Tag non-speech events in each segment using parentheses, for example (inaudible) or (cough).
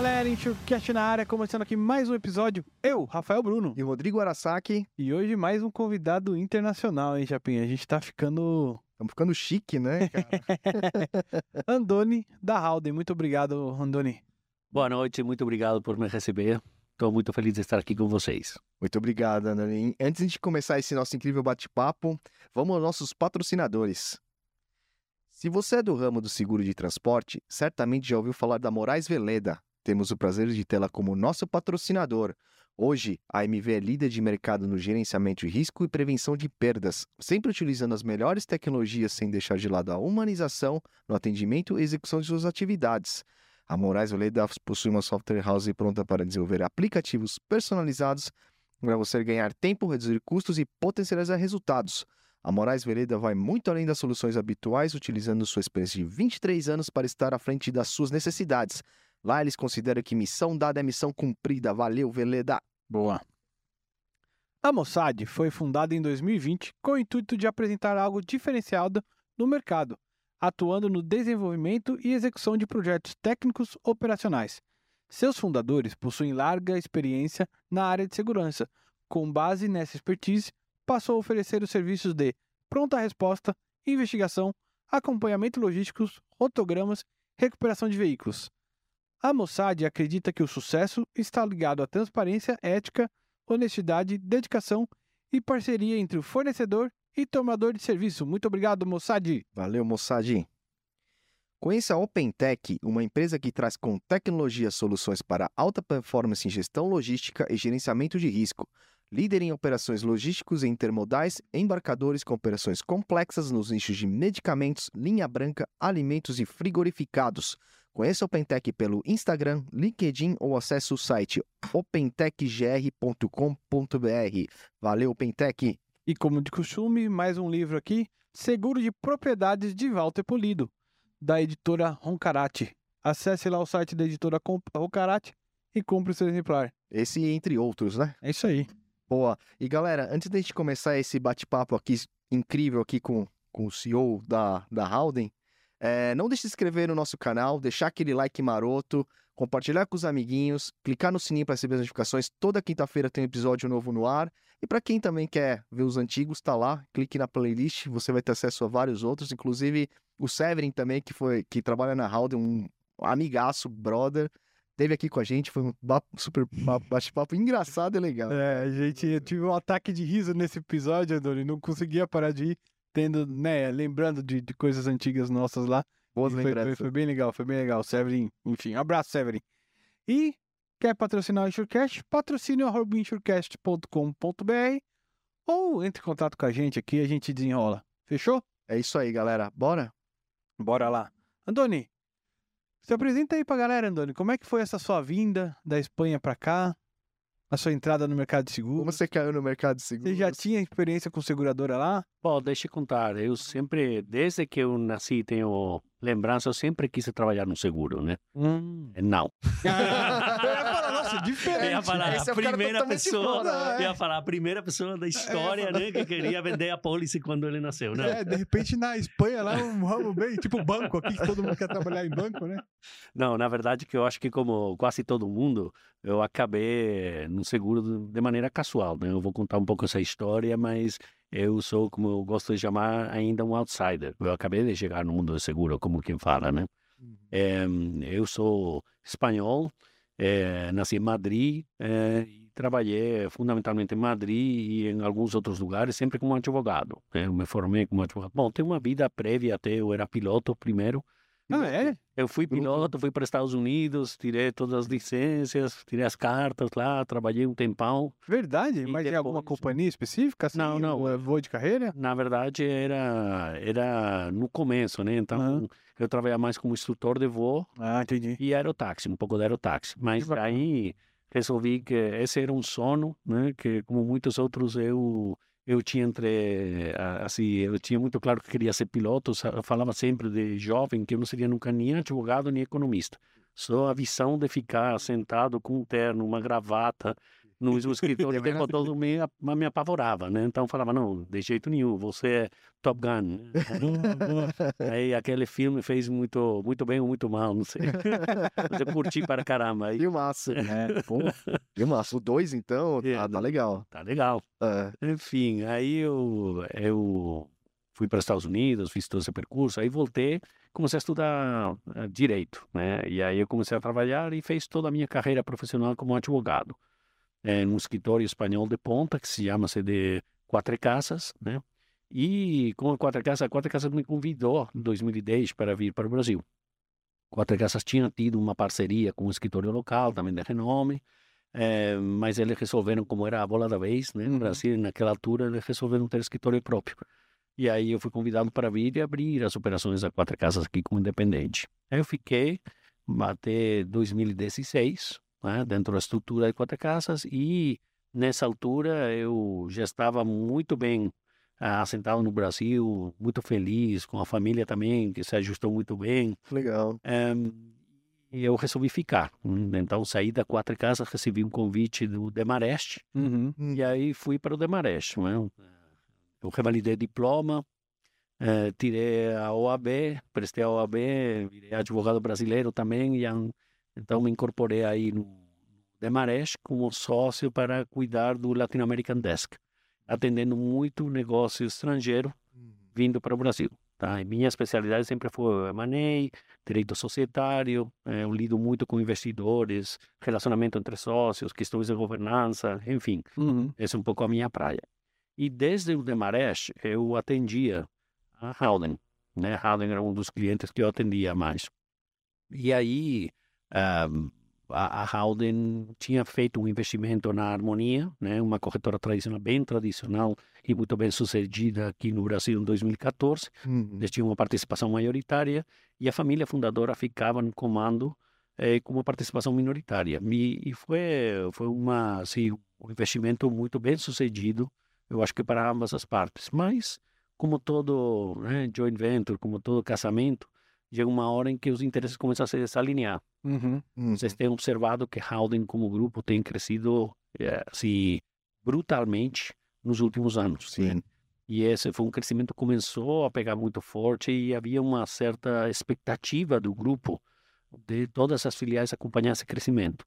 galera, Enxurcast na área, começando aqui mais um episódio. Eu, Rafael Bruno. E Rodrigo Arasaki. E hoje mais um convidado internacional, hein, Chapinha? A gente tá ficando. Estamos ficando chique, né, (laughs) cara? (laughs) Andoni da Halden. Muito obrigado, Andoni. Boa noite, muito obrigado por me receber. Estou muito feliz de estar aqui com vocês. Muito obrigado, Andoni. Antes de começar esse nosso incrível bate-papo, vamos aos nossos patrocinadores. Se você é do ramo do seguro de transporte, certamente já ouviu falar da Moraes Veleda. Temos o prazer de tê-la como nosso patrocinador. Hoje, a MV é líder de mercado no gerenciamento de risco e prevenção de perdas, sempre utilizando as melhores tecnologias sem deixar de lado a humanização no atendimento e execução de suas atividades. A Moraes Veleda possui uma software house pronta para desenvolver aplicativos personalizados para você ganhar tempo, reduzir custos e potencializar resultados. A Moraes Veleda vai muito além das soluções habituais, utilizando sua experiência de 23 anos para estar à frente das suas necessidades. Lá eles consideram que missão dada é missão cumprida. Valeu, Veleda! Boa. A Mossad foi fundada em 2020 com o intuito de apresentar algo diferenciado no mercado, atuando no desenvolvimento e execução de projetos técnicos operacionais. Seus fundadores possuem larga experiência na área de segurança. Com base nessa expertise, passou a oferecer os serviços de pronta resposta, investigação, acompanhamento logístico, rotogramas, recuperação de veículos. A Mossad acredita que o sucesso está ligado à transparência, ética, honestidade, dedicação e parceria entre o fornecedor e tomador de serviço. Muito obrigado, Mossad. Valeu, Mossad. Conheça a OpenTech, uma empresa que traz com tecnologia soluções para alta performance em gestão logística e gerenciamento de risco. Líder em operações logísticos e intermodais, embarcadores com operações complexas nos nichos de medicamentos, linha branca, alimentos e frigorificados. Conheça a OpenTech pelo Instagram, LinkedIn ou acesse o site opentechgr.com.br. Valeu, OpenTech! E como de costume, mais um livro aqui, Seguro de Propriedades de Walter Polido, da editora Roncarate. Acesse lá o site da editora Roncarate e compre o seu exemplar. Esse entre outros, né? É isso aí. Boa. E galera, antes da gente começar esse bate-papo aqui incrível aqui com, com o CEO da, da Howden, é, não deixe de se inscrever no nosso canal, deixar aquele like maroto, compartilhar com os amiguinhos, clicar no sininho para receber as notificações. Toda quinta-feira tem um episódio novo no ar. E para quem também quer ver os antigos, tá lá, clique na playlist, você vai ter acesso a vários outros, inclusive o Severin também, que foi que trabalha na Howden, um amigaço, brother esteve aqui com a gente, foi um super (laughs) bate-papo engraçado e legal. É, gente, eu tive um ataque de riso nesse episódio, Andoni, não conseguia parar de ir, tendo, né, lembrando de, de coisas antigas nossas lá. Boas foi, lembranças. Foi, foi, bem legal, foi bem legal. Severin, enfim, abraço, Severin. E quer patrocinar o Insurecast? Patrocine o insurecast.com.br ou entre em contato com a gente aqui, a gente desenrola. Fechou? É isso aí, galera. Bora? Bora lá. Andoni, se apresenta aí pra galera, Andoni. Como é que foi essa sua vinda da Espanha pra cá? A sua entrada no mercado de seguros? Como você caiu no mercado de seguros? Você já tinha experiência com seguradora lá? Bom, deixa eu contar. Eu sempre, desde que eu nasci, tenho lembrança, eu sempre quis trabalhar no seguro, né? Hum. Não. (laughs) (laughs) eu ia falar, nossa, diferente. Eu ia falar, Esse é a cara primeira pessoa, fora, eu ia falar a primeira pessoa da história, né, que queria vender a pólice quando ele nasceu, né? É, de repente na Espanha lá um ramo bem, tipo banco aqui, que todo mundo quer trabalhar em banco, né? Não, na verdade que eu acho que como quase todo mundo, eu acabei no seguro de maneira casual, né? Eu vou contar um pouco essa história, mas eu sou, como eu gosto de chamar, ainda um outsider. Eu acabei de chegar no mundo do seguro, como quem fala, né? Uhum. É, eu sou espanhol, é, nasci em Madrid é, e trabalhei fundamentalmente em Madrid e em alguns outros lugares, sempre como advogado. né? Eu me formei como advogado. Bom, tem uma vida prévia até, eu era piloto primeiro. Ah, é? Eu fui piloto, fui para os Estados Unidos, tirei todas as licenças, tirei as cartas lá, trabalhei um tempão. Verdade? E Mas tem alguma depois- companhia específica? Assim, Não, não. um Voo de carreira? Na verdade, era, era no começo, né? Então, Aham. eu trabalhava mais como instrutor de voo Ah, entendi. e aerotáxi, um pouco de aerotáxi. Mas aí resolvi que esse era um sono, né? Que como muitos outros eu eu tinha entre a- assim eu tinha muito claro que queria ser piloto. falava sempre de jovem que eu não seria nunca nem advogado nem economista. Só a visão de ficar sentado com um terno, uma gravata no escritório o tempo todo me, me apavorava, né? Então falava, não, de jeito nenhum, você é Top Gun. (laughs) Aí aquele filme fez muito, muito bem ou muito mal, não sei. (laughs) Mas eu curti para caramba. Aí... Filmaço. (laughs) É, pô, filmaço. O 2, então, É, tá, tá legal. Tá legal. É. Enfim, aí eu, eu fui para os Estados Unidos, fiz todo esse percurso, aí voltei, comecei a estudar eh, direito, né? E aí eu comecei a trabalhar e fiz toda a minha carreira profissional como advogado, eh, num escritório espanhol de ponta que se chama de Quatro Casas, né? E com a Quatro Casas, a Quatro Casas me convidou em 2010 para vir para o Brasil. Quatro Casas tinha tido uma parceria com um escritório local, também de renome, eh, mas eles resolveram, como era a bola da vez, né, no Uhum. Brasil, naquela altura, eles resolveram ter escritório próprio. E aí eu fui convidado para vir e abrir as operações da Quatro Casas aqui como independente. Aí eu fiquei até 2016, né, dentro da estrutura de Quatro Casas, e nessa altura eu já estava muito bem ah, assentado no Brasil, muito feliz, com a família também, que se ajustou muito bem. Legal. Em, e eu resolvi ficar. Então saí da Quatro Casas, recebi um convite do Demarest, Uhum. e aí fui para o Demarest. Né? Eu revalidei diploma, eh, tirei a OAB, prestei a OAB, virei advogado brasileiro também, e então me incorporei aí no Demarest como sócio para cuidar do Latin American Desk, atendendo muito negócio estrangeiro vindo para o Brasil. Tá? E minha especialidade sempre foi M&A, direito societário, eh, eu lido muito com investidores, relacionamento entre sócios, questões de governança, enfim, Uhum. essa é um pouco a minha praia. E desde o Demarest, eu atendia a Howden, né? Howden era um dos clientes que eu atendia mais. E aí, ah, a, a Howden tinha feito um investimento na Harmonia, né? Uma corretora tradicional, bem tradicional e muito bem sucedida aqui no Brasil em 2014. Uhum. Eles tinham uma participação maioritária e a família fundadora ficava no comando eh, com uma participação minoritária. E, e foi, foi uma, assim, um investimento muito bem sucedido, eu acho que para ambas as partes. Mas, como todo né, joint venture, como todo casamento, chega uma hora em que os interesses começam a se desalinhar. Uhum. Uhum. Vocês têm observado que Howden, como grupo, tem crescido eh, assim, brutalmente nos últimos anos. né? Sim. E esse foi um crescimento que começou a pegar muito forte e havia uma certa expectativa do grupo de todas as filiais acompanhar esse crescimento.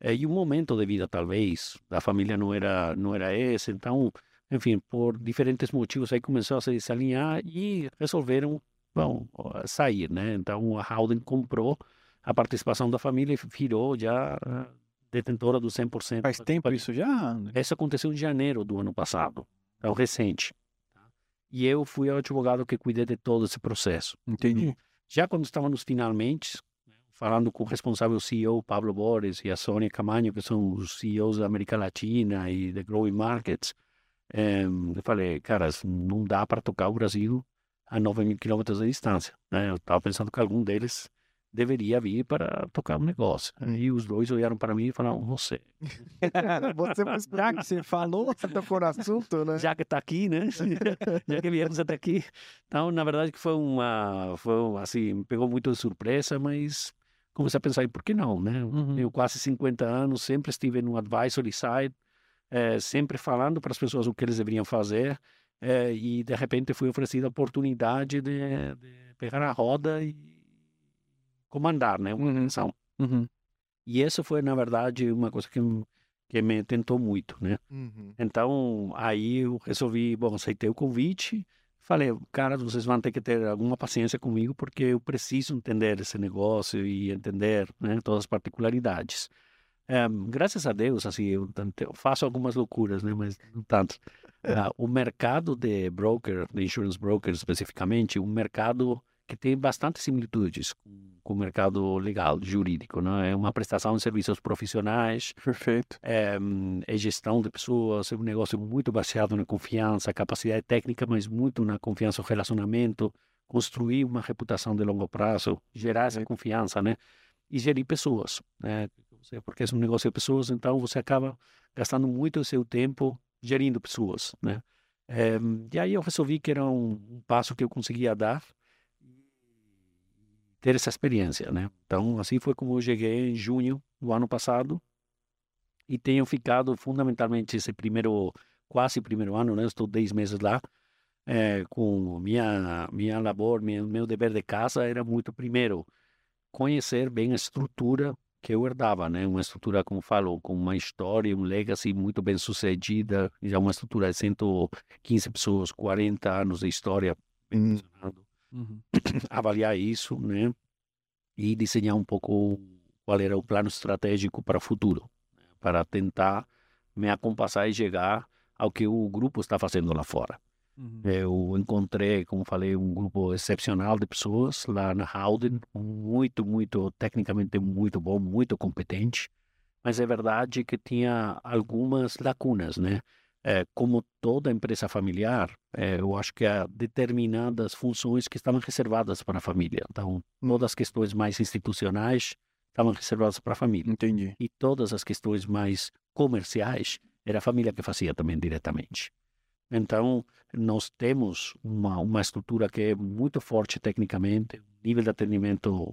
Eh, E o momento de vida, talvez, da família não era, não era esse. Então, enfim, por diferentes motivos, aí começou a se desalinhar e resolveram bom, sair, né? Então, a Howden comprou a participação da família e virou já ah, detentora do 100%. Faz tempo isso já? Isso aconteceu em janeiro do ano passado, então recente. tá? E eu fui o advogado que cuidei de todo esse processo. Entendi. Já quando estávamos finalmente, falando com o responsável CEO, Pablo Borges, e a Sônia Camanho, que são os CEOs da América Latina e da Growing Markets, eh, eu falei, cara, não dá para tocar o Brasil a 9 mil quilômetros de distância. né? Eu estava pensando que algum deles deveria vir para tocar o negócio. E os dois olharam para mim e falaram, você, (laughs) Você Já que você falou, Você tocou no assunto, né? já que está aqui, né? (laughs) já que viemos até aqui. Então, na verdade, que foi uma, foi um, assim, me pegou muito de surpresa, mas comecei a pensar, por que não, né? Uhum. Tenho quase 50 anos, sempre estive no advisory side, eh, sempre falando para as pessoas o que eles deveriam fazer, eh, e de repente fui oferecido a oportunidade de, de pegar a roda e comandar, né? Uma Uhum. Uhum. E isso foi, na verdade, uma coisa que, que me tentou muito, né? Uhum. Então, aí eu resolvi, bom, aceitei o convite, falei, cara, vocês vão ter que ter alguma paciência comigo, porque eu preciso entender esse negócio e entender né, todas as particularidades. Eh, graças a Deus, assim, eu, eu faço algumas loucuras, né, mas não tanto. Ah, o mercado de broker, de insurance broker especificamente, um mercado que tem bastante similitudes com, o mercado legal, jurídico, né? É uma prestação de serviços profissionais, Perfeito. é, é gestão de pessoas, é um negócio muito baseado na confiança, capacidade técnica, mas muito na confiança, o relacionamento, construir uma reputação de longo prazo, gerar essa confiança, né? E gerir pessoas, né? Porque é um negócio de pessoas, então você acaba gastando muito o seu tempo gerindo pessoas, né? É, e aí eu resolvi que era um, um passo que eu conseguia dar ter essa experiência, né? Então, assim foi como eu cheguei em junho do ano passado e tenho ficado fundamentalmente esse primeiro, quase primeiro ano, né? Estou 10 meses lá, é, com minha minha labor, meu, meu dever de casa era muito primeiro conhecer bem a estrutura que eu herdava, né? Uma estrutura, como falo, com uma história, um legacy muito bem sucedida, já uma estrutura de 115 pessoas, 40 anos de história, Hum. Uhum. (clears throat) avaliar isso, né? E desenhar um pouco qual era o plano estratégico para o futuro, né? para tentar me acompassar e chegar ao que o grupo está fazendo lá fora. Uhum. Eu encontrei, como falei, um grupo excepcional de pessoas lá na Howden, muito, muito, tecnicamente muito bom, muito competente, mas é verdade que tinha algumas lacunas, né? É, como toda empresa familiar, é, eu acho que há determinadas funções que estavam reservadas para a família. Então, todas as questões mais institucionais estavam reservadas para a família. Entendi. E todas as questões mais comerciais era a família que fazia também diretamente. Então, nós temos uma, uma estrutura que é muito forte tecnicamente, nível de atendimento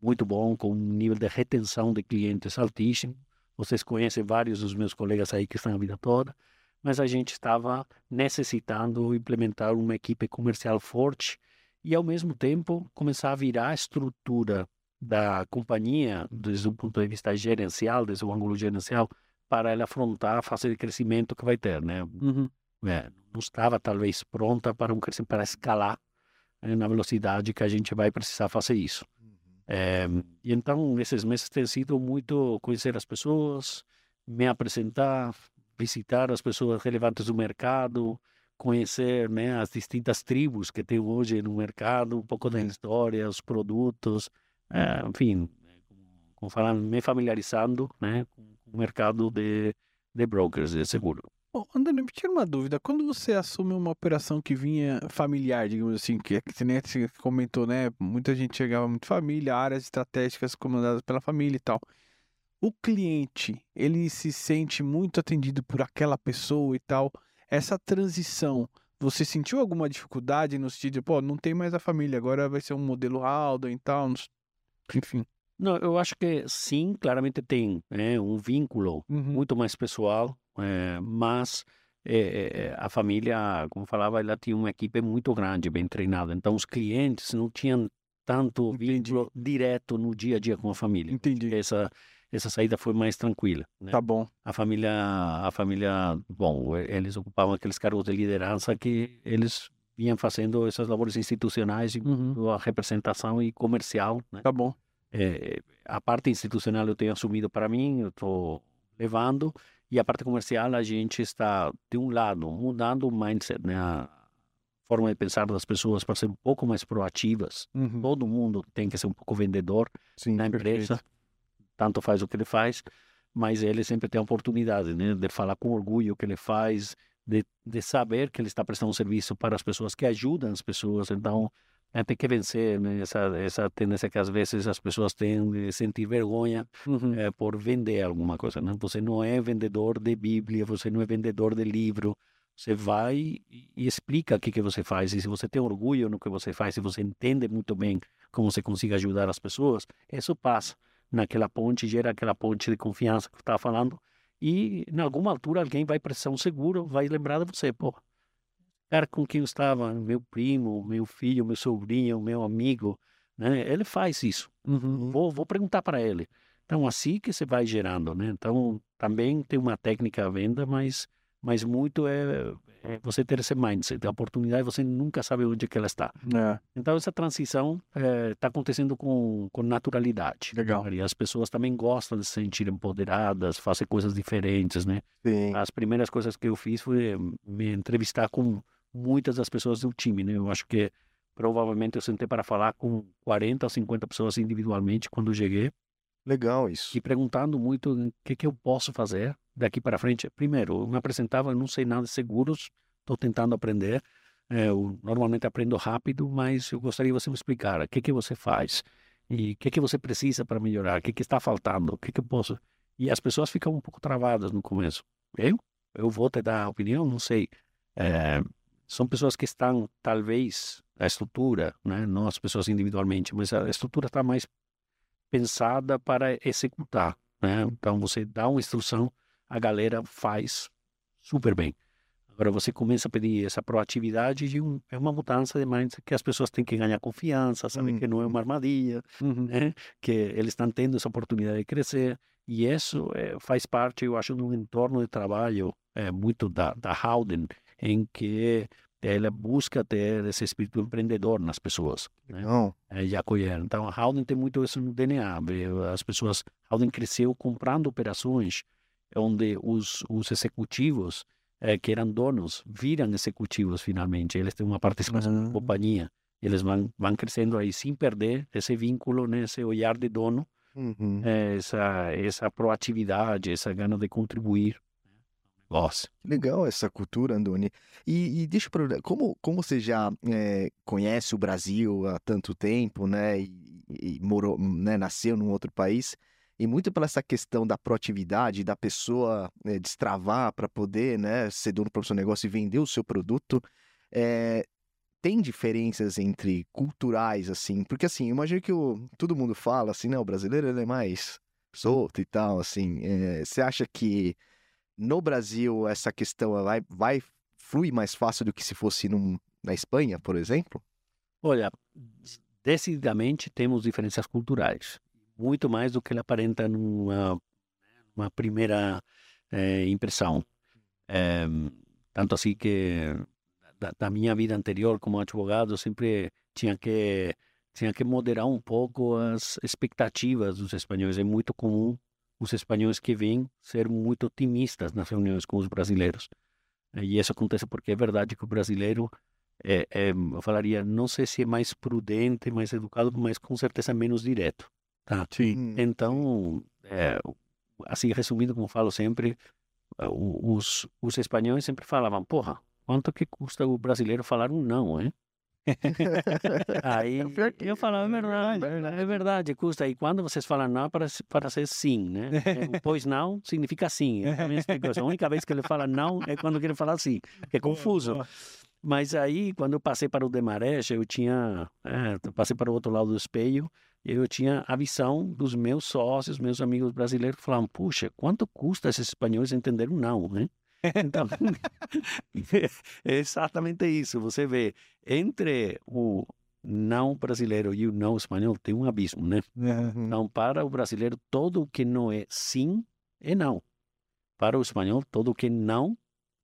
muito bom, com um nível de retenção de clientes altíssimo. Vocês conhecem vários dos meus colegas aí que estão a vida toda, mas a gente estava necessitando implementar uma equipe comercial forte e, ao mesmo tempo, começar a virar a estrutura da companhia, desde o ponto de vista gerencial, desde o ângulo gerencial, para ela afrontar a fase de crescimento que vai ter, né? Uhum. É, não estava talvez pronta para um crescimento, para escalar eh, na velocidade que a gente vai precisar fazer isso. É, e então, esses meses têm sido muito conhecer as pessoas, me apresentar, visitar as pessoas relevantes do mercado, conhecer né, as distintas tribos que tem hoje no mercado, um pouco da história, os produtos, é, enfim, como falar, me familiarizando né, com o mercado de, de brokers de seguro. Bom, André, me tira uma dúvida. Quando você assume uma operação que vinha familiar, digamos assim, que, é que você, nem você comentou, né? Muita gente chegava muito família, áreas estratégicas comandadas pela família e tal. O cliente, ele se sente muito atendido por aquela pessoa e tal. Essa transição, você sentiu alguma dificuldade no sentido de, pô, não tem mais a família, agora vai ser um modelo Alden e tal, enfim. Não, eu acho que sim, claramente tem né, um vínculo Uhum. muito mais pessoal, eh, mas eh, a família, como falava, ela tinha uma equipe muito grande, bem treinada. Então, os clientes não tinham tanto Entendi. vínculo direto no dia a dia com a família. Entendi. Essa essa saída foi mais tranquila. Né? Tá bom. A família, a família, bom, eles ocupavam aqueles cargos de liderança que eles vinham fazendo essas labores institucionais, Uhum. a representação e comercial, né? Tá bom. É, a parte institucional eu tenho assumido para mim, eu estou levando, e a parte comercial a gente está, de um lado, mudando o mindset, né? a forma de pensar das pessoas para ser um pouco mais proativas. Uhum. Todo mundo tem que ser um pouco vendedor Sim, na perfeito. empresa, tanto faz o que ele faz, mas ele sempre tem a oportunidade né? de falar com orgulho o que ele faz, de, de saber que ele está prestando um serviço para as pessoas, que ajudam as pessoas. Então, tem que vencer né? essa, essa tendência que às vezes as pessoas têm de sentir vergonha Uhum. é, por vender alguma coisa. Né? Você não é vendedor de Bíblia, você não é vendedor de livro. Você vai e e explica o que, que você faz. E se você tem orgulho no que você faz, se você entende muito bem como você consiga ajudar as pessoas, isso passa naquela ponte, gera aquela ponte de confiança que eu estava falando. E, em alguma altura, alguém vai precisar um seguro, vai lembrar de você. Pô, cara com quem eu estava, meu primo, meu filho, meu sobrinho, meu amigo, né? Ele faz isso Uhum. vou, vou perguntar para ele. Então, assim que você vai gerando, né? Então, também tem uma técnica à venda, mas, mas muito é, é você ter esse mindset. A oportunidade, você nunca sabe onde que ela está. É, Então, essa transição está acontecendo com, com naturalidade. legal. E as pessoas também gostam de se sentir empoderadas, fazer coisas diferentes, né? sim. As primeiras coisas que eu fiz foi me entrevistar com muitas das pessoas do time, né? Eu acho que provavelmente eu sentei para falar com 40 ou 50 pessoas individualmente quando eu cheguei Legal isso. e perguntando muito o que, que eu posso fazer daqui para frente. Primeiro, eu me apresentava, eu não sei nada de seguros, estou tentando aprender. É, eu normalmente aprendo rápido, mas eu gostaria que você me explicar o que, que você faz e o que, que você precisa para melhorar, o que, que está faltando, o que, que eu posso. E as pessoas ficam um pouco travadas no começo. Eu? Eu vou te dar opinião? Não sei. É, são pessoas que estão, talvez, a estrutura, né? não as pessoas individualmente, mas a estrutura está mais pensada para executar. né? Então você dá uma instrução, a galera faz super bem. Agora você começa a pedir essa proatividade e um, é uma mudança de mindset que as pessoas têm que ganhar confiança, saber que não é uma armadilha, Uhum. né? que eles estão tendo essa oportunidade de crescer. E isso eh, faz parte, eu acho, de um entorno de trabalho eh, muito da, da Howden, em que ela busca ter esse espírito empreendedor nas pessoas. Né? Não. eh, e acolher. Então, a Howden tem muito isso no DNA. vê, As pessoas, Howden cresceu comprando operações onde os, os executivos eh, que eram donos viram executivos finalmente. Eles têm uma participação na Ah. companhia. Eles vão, vão crescendo aí sem perder esse vínculo, né, esse olhar de dono, Uhum. eh, essa, essa proatividade, essa gana de contribuir negócio. Legal essa cultura, Andoni. E, e deixa eu perguntar, como, como você já eh, conhece o Brasil há tanto tempo, né? E, e morou, né, nasceu num outro país, e muito pela essa questão da proatividade, da pessoa eh, destravar para poder, né, ser dono do seu negócio e vender o seu produto, eh, tem diferenças entre culturais, assim? Porque, assim, eu imagino que o, todo mundo fala, assim, né? O brasileiro, ele é mais solto e tal, assim. eh, você acha que no Brasil essa questão vai, vai flui mais fácil do que se fosse num- na Espanha, por exemplo? Olha, decididamente temos diferenças culturais, muito mais do que ele aparenta numa, numa primeira eh, impressão. Eh, tanto assim que da, da minha vida anterior como advogado sempre tinha que tinha que moderar um pouco as expectativas dos espanhóis. É muito comum os espanhóis que vêm ser muito otimistas nas reuniões com os brasileiros. E isso acontece porque é verdade que o brasileiro é, é, eu falaria, não sei se é mais prudente, mais educado, mas com certeza menos direto, tá? Sim. Hum, Então, é, assim, resumindo, como falo sempre, eh, os, os espanhóis sempre falavam, porra, quanto que custa o brasileiro falar um não, hein? (laughs) Aí que- eu falava, é verdade, é verdade, custa. E quando vocês falam não, para ser sim, né? É, Pois não significa sim. É a. A única vez que ele fala não é quando quer falar sim, que é confuso. Mas aí, quando eu passei para o Demarés, eu tinha, é, eu passei para o outro lado do espelho, eu tinha a visão dos meus sócios, meus amigos brasileiros, que falavam, puxa, quanto custa esses espanhóis entender um não, né? (laughs) Então, (laughs) é exatamente isso. Você vê, entre o não brasileiro e o não espanhol, tem um abismo, né? Uhum. Então, para o brasileiro, tudo o que não é sim é não. Para o espanhol, tudo o que não,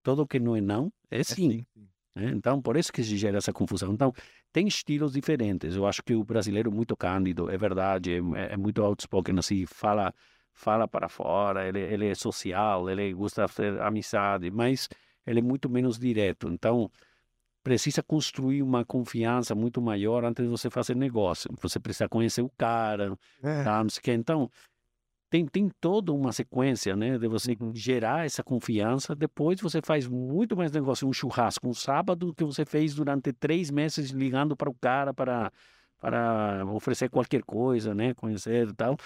tudo o que não é não é sim. né? Então, por isso que se gera essa confusão. Então, tem estilos diferentes. Eu acho que o brasileiro é muito cândido, é verdade, é, é muito outspoken, assim, fala, fala para fora, ele, ele é social, ele gosta de ter amizade, mas ele é muito menos direto. Então, precisa construir uma confiança muito maior antes de você fazer negócio. Você precisa conhecer o cara, É. tá, não sei o quê. Então, tem, tem toda uma sequência, né, de você gerar essa confiança. Depois você faz muito mais negócio, um churrasco, um sábado, que você fez durante três meses ligando para o cara para, para oferecer qualquer coisa, né, conhecer e tal.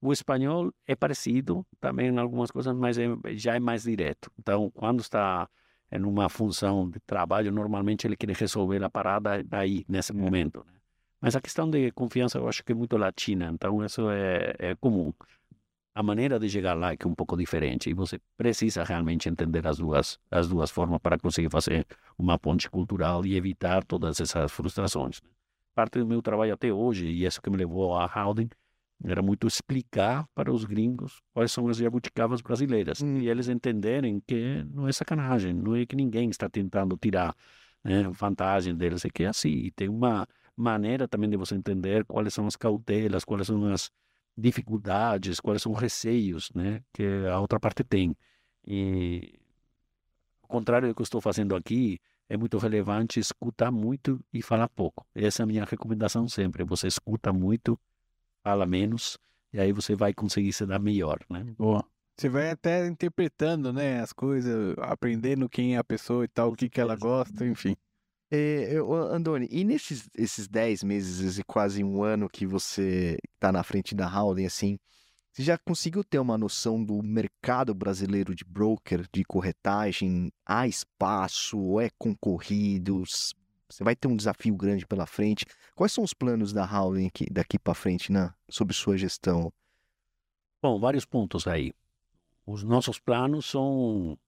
O espanhol é parecido também em algumas coisas, mas é, já é mais direto. Então, quando está em uma função de trabalho, normalmente ele quer resolver a parada aí, nesse momento. Né? Mas a questão de confiança eu acho que é muito latina, então isso é, é comum. A maneira de chegar lá é que é um pouco diferente e você precisa realmente entender as duas, as duas formas para conseguir fazer uma ponte cultural e evitar todas essas frustrações. né? Parte do meu trabalho até hoje, e isso que me levou a Howden, era muito explicar para os gringos quais são as jabuticabas brasileiras Hum. e eles entenderem que não é sacanagem, não é que ninguém está tentando tirar né, vantagem deles, é que é assim. E tem uma maneira também de você entender quais são as cautelas, quais são as dificuldades, quais são os receios né, que a outra parte tem. E ao contrário do que eu estou fazendo aqui, é muito relevante escutar muito e falar pouco. Essa é a minha recomendação sempre. Você escuta muito, fala menos, e aí você vai conseguir se dar melhor, né? Boa. Você vai até interpretando, né, as coisas, aprendendo quem é a pessoa e tal, o que que ela gosta, enfim. É, eu- Andoni, e nesses esses 10 meses e quase um ano que você está na frente da Howden, assim, você já conseguiu ter uma noção do mercado brasileiro de broker, de corretagem? Há espaço? É concorrido? Você vai ter um desafio grande pela frente? Quais são os planos da Howden aqui, daqui para frente, né, sob sua gestão? Bom, vários pontos aí. Os nossos planos são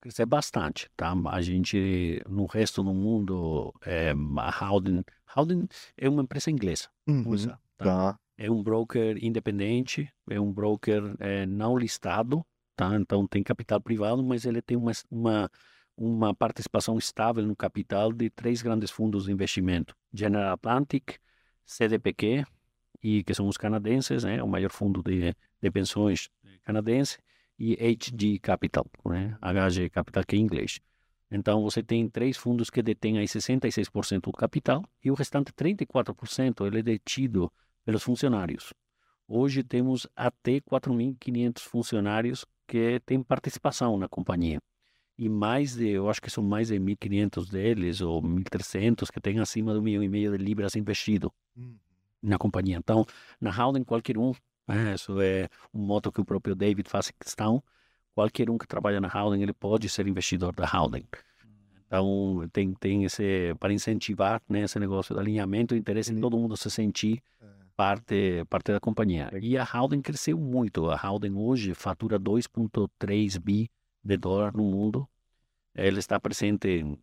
crescer bastante, tá? A gente, no resto do mundo, é, a Howden, Howden é uma empresa inglesa, Uhum. USA, tá? Tá. É um broker independente, é um broker é, não listado, tá? Então tem capital privado, mas ele tem uma, uma, uma participação estável no capital de três grandes fundos de investimento: General Atlantic, CDPQ, e que são os canadenses, né? O maior fundo de, de pensões canadense, e HG Capital, né? HG Capital que é em inglês. Então você tem três fundos que detêm aí 66% do capital e o restante 34% ele é detido pelos funcionários. Hoje temos até 4.500 funcionários que têm participação na companhia. E mais de, eu acho que são mais de 1.500 deles, ou 1.300, que têm acima de um milhão e meio de libras investido na companhia. Então, na Howden, qualquer um, né, isso é um moto que o próprio David faz questão, qualquer um que trabalha na Howden, ele pode ser investidor da Howden. Então, tem, tem esse, para incentivar né, esse negócio de alinhamento, interesse de todo mundo se sentir parte, parte da companhia. E a Howden cresceu muito. A Howden hoje fatura 2,3 bi de dólar no mundo. Ela está presente em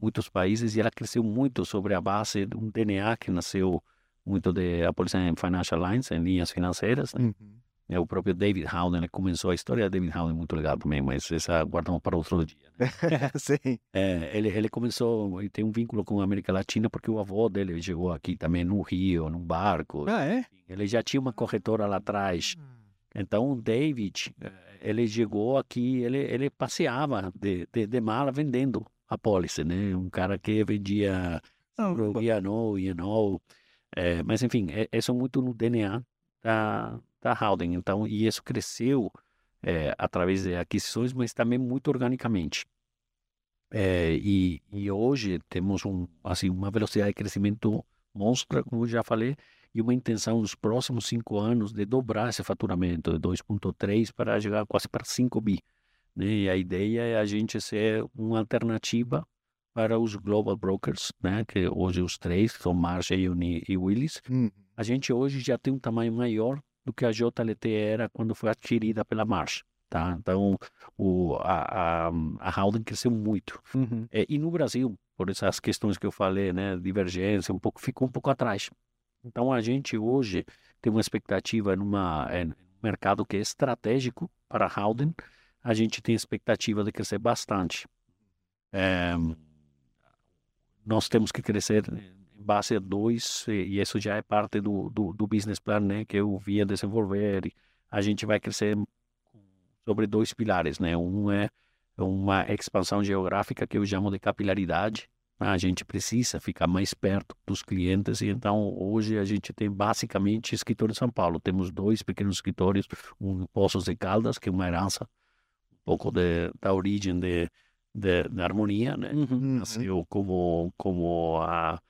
muitos países e ela cresceu muito sobre a base de um DNA que nasceu muito de apoiar em financial lines, em linhas financeiras. Né? Uhum. É, o próprio David Howden ele começou a história. David Howden é muito legal também, mas essa guardamos para outro dia. Né? Sim. É, ele, ele começou e tem um vínculo com a América Latina porque o avô dele chegou aqui também no Rio, num barco. Ah, é? Ele já tinha uma corretora lá atrás. Então, o David, eh, ele chegou aqui, ele, ele passeava de, de, de mala vendendo a pólice, né? Um cara que vendia Não, pro Iano, Iano. É, mas, enfim, é, isso é muito no DNA da, da Howden. Então, e isso cresceu é, através de aquisições, mas também muito organicamente. É, e, e hoje temos um, assim, uma velocidade de crescimento monstra, como eu já falei, e uma intenção nos próximos cinco anos de dobrar esse faturamento de 2,3 para chegar quase para 5 bi. Né? E a ideia é a gente ser uma alternativa para os global brokers, né? que hoje os três, são Marsh, Aon e Willis. Uhum. A gente hoje já tem um tamanho maior do que a JLT era quando foi adquirida pela Marsh. Tá? Então, o, a, a, a Howden cresceu muito. Uhum. É, e no Brasil, por essas questões que eu falei, né, divergência, um pouco ficou um pouco atrás. Então a gente hoje tem uma expectativa numa é, num mercado que é estratégico para a Howden. A gente tem expectativa de crescer bastante. É, nós temos que crescer em base a dois e isso já é parte do, do, do business plan, né, que eu via desenvolver. E a gente vai crescer sobre dois pilares, né? Um é uma expansão geográfica que eu chamo de capilaridade. A gente precisa ficar mais perto dos clientes e então hoje a gente tem basicamente escritório em São Paulo. Temos dois pequenos escritórios, um em Poços de Caldas, que é uma herança um pouco de, da origem de, de, da harmonia, né? Uhum. Nasceu como como a,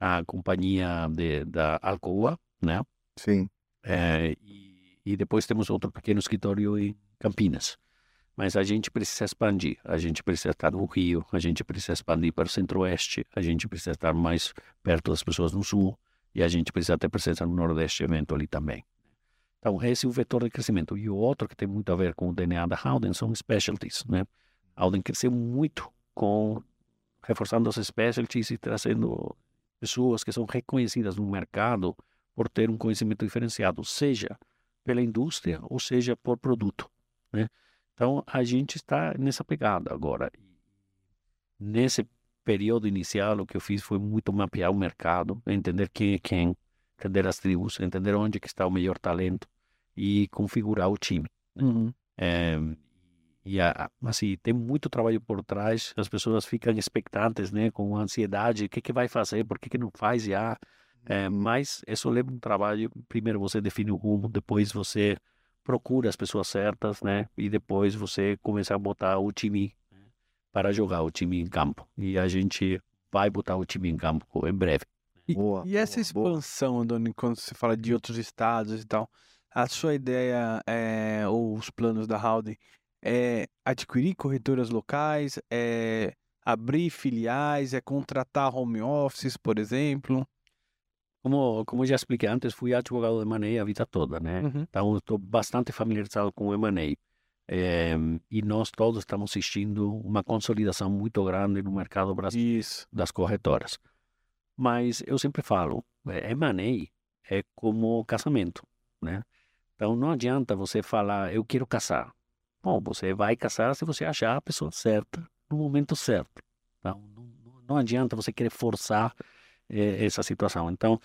a companhia de, da Alcoa, né? Sim. É, e, e depois temos outro pequeno escritório em Campinas. Mas a gente precisa expandir. A gente precisa estar no Rio, a gente precisa expandir para o Centro-Oeste, a gente precisa estar mais perto das pessoas no Sul e a gente precisa ter presença no Nordeste eventualmente também. Então, esse é o vetor de crescimento. E o outro que tem muito a ver com o DNA da Howden são specialties. Né? Howden cresceu muito com reforçando as specialties e trazendo pessoas que são reconhecidas no mercado por ter um conhecimento diferenciado, seja pela indústria ou seja por produto, né? Então a gente está nessa pegada agora. Nesse período inicial, o que eu fiz foi muito mapear o mercado, entender quem é quem, entender as tribos, entender onde que está o melhor talento e configurar o time. Uhum. É, e a, assim, tem muito trabalho por trás, as pessoas ficam expectantes, né, com ansiedade, o que que vai fazer, por que que não faz já? É, mas isso leva um trabalho, primeiro você define o rumo, depois você procura as pessoas certas, né, e depois você começa a botar o time né, para jogar o time em campo. E a gente vai botar o time em campo em breve. E, Boa, e essa boa, boa. expansão, Doni, quando você fala de outros estados e tal, a sua ideia é, ou os planos da Howden é adquirir corretoras locais, é abrir filiais, é contratar home offices, por exemplo? Como, como já expliquei antes, fui advogado de M&A a vida toda, né? Uhum. Então, estou bastante familiarizado com o M&A. É, e nós todos estamos assistindo uma consolidação muito grande no mercado brasileiro Isso. das corretoras. Mas eu sempre falo, é, M&A é como casamento, né? Então não adianta você falar, eu quero casar. Bom, você vai casar se você achar a pessoa certa no momento certo. Então não- não adianta você querer forçar eh, essa situação. Então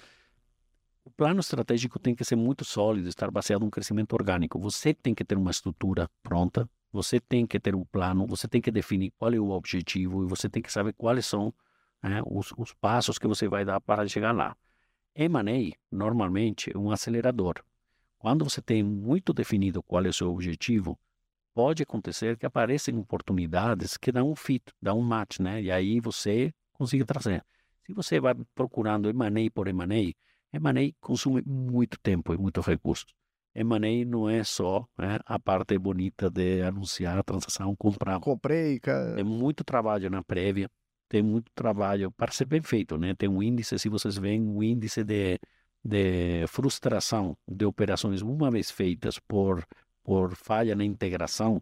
o plano estratégico tem que ser muito sólido, estar baseado em crescimento orgânico. Você tem que ter uma estrutura pronta, você tem que ter um plano, você tem que definir qual é o objetivo e você tem que saber quais são né, os, os passos que você vai dar para chegar lá. M&A, normalmente, é um acelerador. Quando você tem muito definido qual é o seu objetivo, pode acontecer que apareçam oportunidades que dão um fit, dão um match, né? E aí você consiga trazer. Se você vai procurando M&A por M&A, M&A consome muito tempo e muitos recursos. M&A não é só né, a parte bonita de anunciar a transação, comprar. Comprei, cara. Tem muito trabalho na prévia, tem muito trabalho para ser bem feito, né? Tem um índice, se vocês veem, um índice de, de frustração de operações uma vez feitas por, por falha na integração,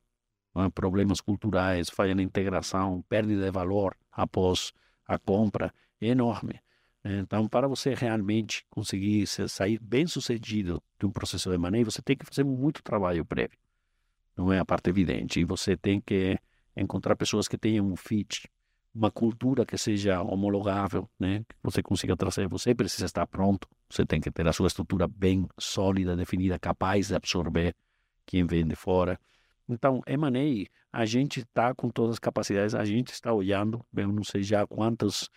né? problemas culturais, falha na integração, perda de valor após a compra, enorme. Então, para você realmente conseguir se- sair bem sucedido de um processo de manejo, você tem que fazer muito trabalho prévio. Não é a parte evidente. E você tem que encontrar pessoas que tenham um fit, uma cultura que seja homologável, né? Que você consiga trazer. Você precisa estar pronto. Você tem que ter a sua estrutura bem sólida, definida, capaz de absorver quem vem de fora. Então, M&A, a gente está com todas as capacidades, a gente está olhando, eu não sei já quantos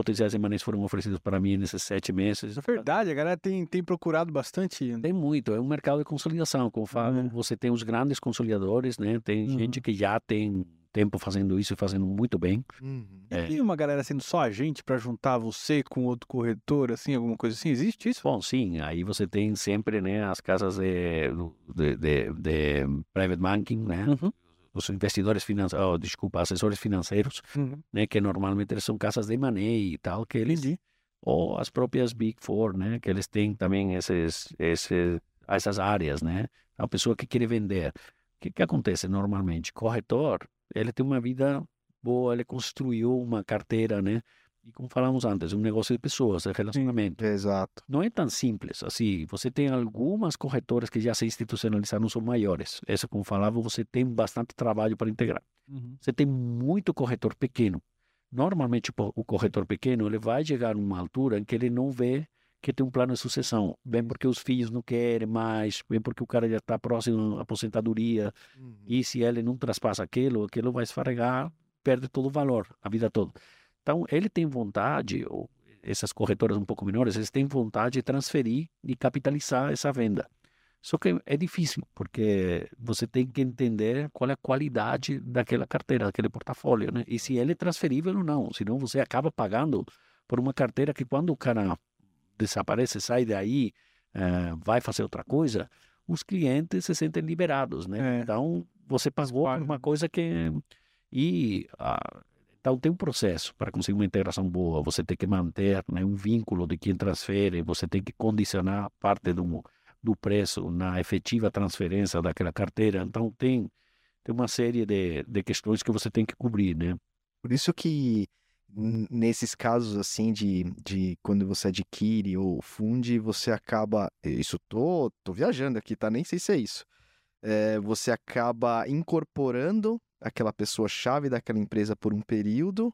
potenciais M&As foram oferecidos para mim nesses sete meses. É verdade, a galera tem, tem procurado bastante. Tem muito, é um mercado de consolidação. Como falo, É. você tem os grandes consolidadores, né? Tem Uhum. gente que já tem tempo fazendo isso e fazendo muito bem. Uhum. E É. tem uma galera sendo só agente para juntar você com outro corretor, assim, alguma coisa assim? Existe isso? Bom, sim, aí você tem sempre, né, as casas de, de, de, de private banking, né? Uhum. Os investidores financeiros, oh, desculpa, assessores financeiros, Uhum. né, que normalmente eles são casas de money e tal, que eles Entendi. ou as próprias Big Four, né, que eles têm também esses, esses, essas áreas, né, a pessoa que quer vender. O que, que acontece normalmente? Corretor, ele tem uma vida boa, ele construiu uma carteira, né, e como falamos antes, é um negócio de pessoas, é relacionamento. Exato. Não é tão simples assim. Você tem algumas corretoras que já se institucionalizaram, são maiores. Essa, como falava, você tem bastante trabalho para integrar. Uhum. Você tem muito corretor pequeno. Normalmente, o corretor pequeno ele vai chegar numa altura em que ele não vê que tem um plano de sucessão. Bem porque os filhos não querem mais, bem porque o cara já está próximo à aposentadoria. Uhum. E se ele não traspassa aquilo, aquilo vai esfarregar, perde todo o valor, a vida toda. Então, ele tem vontade, ou essas corretoras um pouco menores, eles têm vontade de transferir e capitalizar essa venda. Só que é difícil, porque você tem que entender qual é a qualidade daquela carteira, daquele portfólio, né? E se ele é transferível ou não, senão você acaba pagando por uma carteira que quando o cara desaparece, sai daí, eh, vai fazer outra coisa, os clientes se sentem liberados, né? É. Então, você pagou por uma coisa que... E... então, tem um processo para conseguir uma integração boa. Você tem que manter né, um vínculo de quem transfere, você tem que condicionar parte do, do preço na efetiva transferência daquela carteira. Então, tem, tem uma série de, de questões que você tem que cobrir, né? Por isso que nesses casos assim de, de quando você adquire ou funde, você acaba. Isso tô, tô viajando aqui, tá? Nem sei se é isso. É, você acaba incorporando aquela pessoa chave daquela empresa por um período.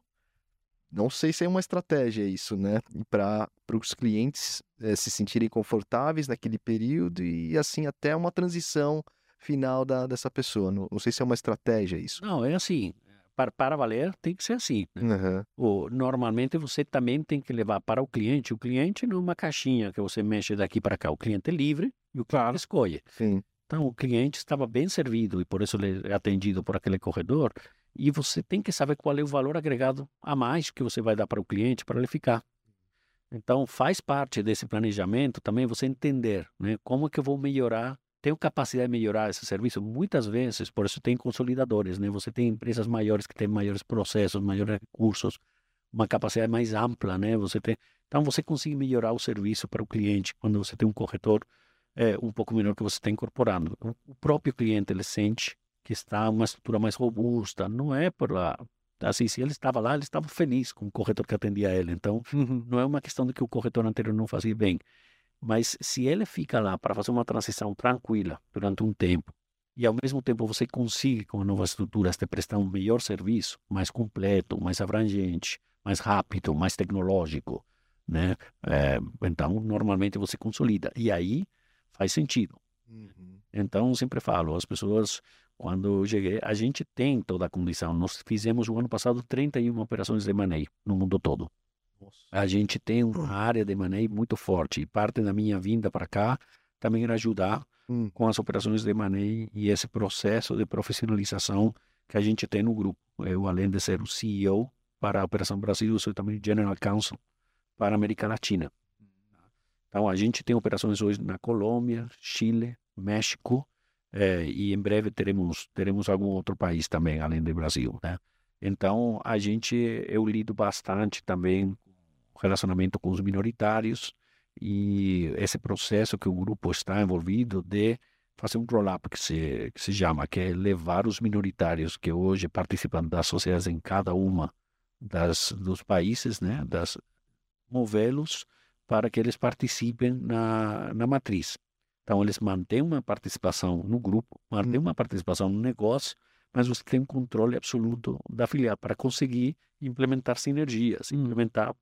Não sei se é uma estratégia isso, né? Para os clientes eh, se sentirem confortáveis naquele período e assim até uma transição final da, dessa pessoa. Não, não sei se é uma estratégia isso. Não, é assim. Para, para valer, tem que ser assim. né? Aham. O, normalmente você também tem que levar para o cliente. O cliente não é uma caixinha que você mexe daqui para cá. O cliente é livre e o cliente Claro. escolhe. Sim. Então, o cliente estava bem servido e por isso ele é atendido por aquele corredor. E você tem que saber qual é o valor agregado a mais que você vai dar para o cliente para ele ficar. Então, faz parte desse planejamento também você entender né, como que eu vou melhorar, tenho capacidade de melhorar esse serviço. Muitas vezes, por isso tem consolidadores, né? Você tem empresas maiores que têm maiores processos, maiores recursos, uma capacidade mais ampla, né? Você tem Então, você consegue melhorar o serviço para o cliente quando você tem um corretor é, um pouco menor que você está incorporando. O próprio cliente ele sente que está uma estrutura mais robusta. Não é por lá. Assim, se ele estava lá, ele estava feliz com o corretor que atendia ele. Então, Uhum. não é uma questão de que o corretor anterior não fazia bem. Mas se ele fica lá para fazer uma transição tranquila durante um tempo, e ao mesmo tempo você consegue, com a nova estrutura, te prestar um melhor serviço, mais completo, mais abrangente, mais rápido, mais tecnológico, né? É, então, normalmente você consolida. E aí faz sentido. Uhum. Então, sempre falo, as pessoas, quando eu cheguei, a gente tem toda a condição. Nós fizemos o ano passado 31 operações de money no mundo todo. Nossa. A gente tem uma área de money muito forte. E parte da minha vinda para cá também era ajudar Hum. com as operações de money e esse processo de profissionalização que a gente tem no grupo. Eu, além de ser o CEO para a Operação Brasil, sou também General Counsel para a América Latina. Então, a gente tem operações hoje na Colômbia, Chile, México, eh, e em breve teremos teremos algum outro país também, além do Brasil, né? Então, a gente, eu lido bastante também com relacionamento com os minoritários e esse processo que o grupo está envolvido de fazer um roll-up que se, que se chama, que é levar os minoritários que hoje participam das sociedades em cada uma das, dos países, né, das movê-los para que eles participem na, na matriz. Então, eles mantêm uma participação no grupo, mantêm uma participação no negócio, mas você tem um controle absoluto da filial para conseguir implementar sinergias, Hum. implementar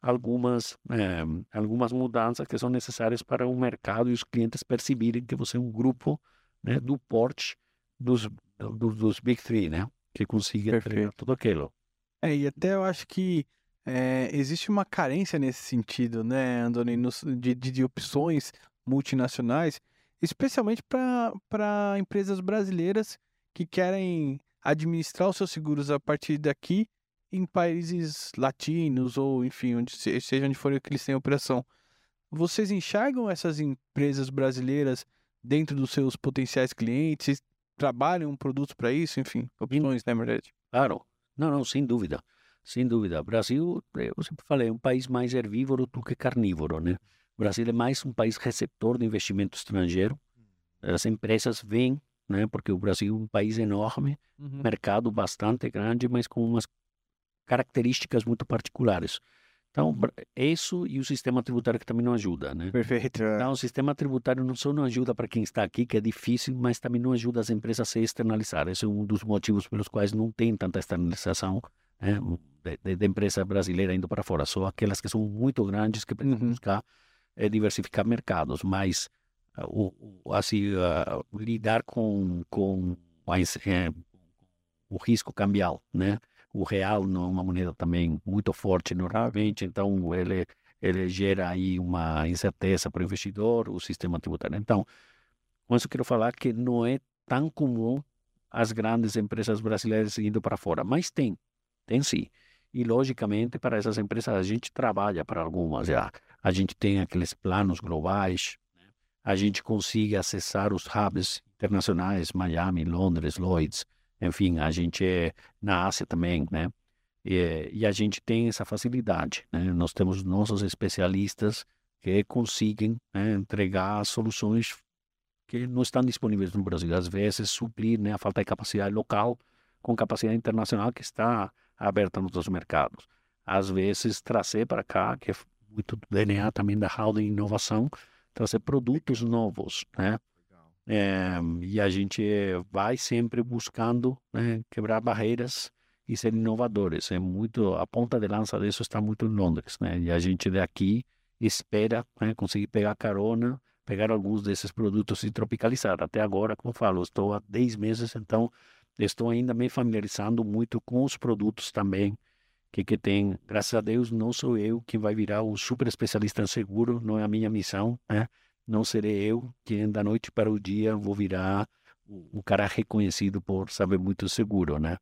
algumas, eh, algumas mudanças que são necessárias para o mercado e os clientes perceberem que você é um grupo né, do porte dos, dos, dos Big Three, né? Que consiga entregar Perfeito. tudo aquilo. É, e até eu acho que é, existe uma carência nesse sentido, né, Andoni, de, de, opções multinacionais, especialmente para empresas brasileiras que querem administrar os seus seguros a partir daqui em países latinos ou, enfim, onde se- seja onde for que eles tenham operação. Vocês enxergam essas empresas brasileiras dentro dos seus potenciais clientes? Vocês trabalham produtos para isso? Enfim, opções, né, verdade? Claro, não, não, sem dúvida, sem dúvida. Brasil, eu sempre falei, é um país mais herbívoro do que carnívoro, né? O Brasil é mais um país receptor de investimento estrangeiro. As empresas vêm, né? Porque o Brasil é um país enorme, Uhum. mercado bastante grande, mas com umas características muito particulares. Então, isso e o sistema tributário que também não ajuda, né? Perfeito. é. Então, o sistema tributário não só não ajuda para quem está aqui, que é difícil, mas também não ajuda as empresas a se externalizar. Esse é um dos motivos pelos quais não tem tanta externalização né, de, de, de empresa brasileira indo para fora. Só aquelas que são muito grandes que precisam Uhum. buscar eh, diversificar mercados. Mas ah, o, assim, ah, lidar com, com a ins- eh, o risco cambial, né? O real não é uma moneda também muito forte normalmente, então ele ele gera aí uma incerteza para o investidor, o sistema tributário. Então, com isso eu quero falar que não é tão comum as grandes empresas brasileiras indo para fora, mas tem, tem sim. E, logicamente, para essas empresas, a gente trabalha para algumas já. A gente tem aqueles planos globais, né? a gente consegue acessar os hubs internacionais, Miami, Londres, Lloyds, enfim, a gente é na Ásia também, né? E, e a gente tem essa facilidade, né? Nós temos nossos especialistas que conseguem né, entregar soluções que não estão disponíveis no Brasil. Às vezes, suprir né, a falta de capacidade local com capacidade internacional que está aberta nos outros mercados. Às vezes, trazer para cá, que é muito do DNA também da Howden Inovação, trazer produtos novos, né? É, e a gente vai sempre buscando né, quebrar barreiras e ser inovadores. É muito a ponta de lança disso está muito em Londres, né? E a gente daqui espera né, conseguir pegar carona, pegar alguns desses produtos e tropicalizar. Até agora, como eu falo, estou há 10 meses, então estou ainda me familiarizando muito com os produtos também que que tem. Graças a Deus, não sou eu que vai virar o super especialista em seguro, não é a minha missão, né? Não serei eu que da noite para o dia vou virar o cara reconhecido por saber muito seguro, né?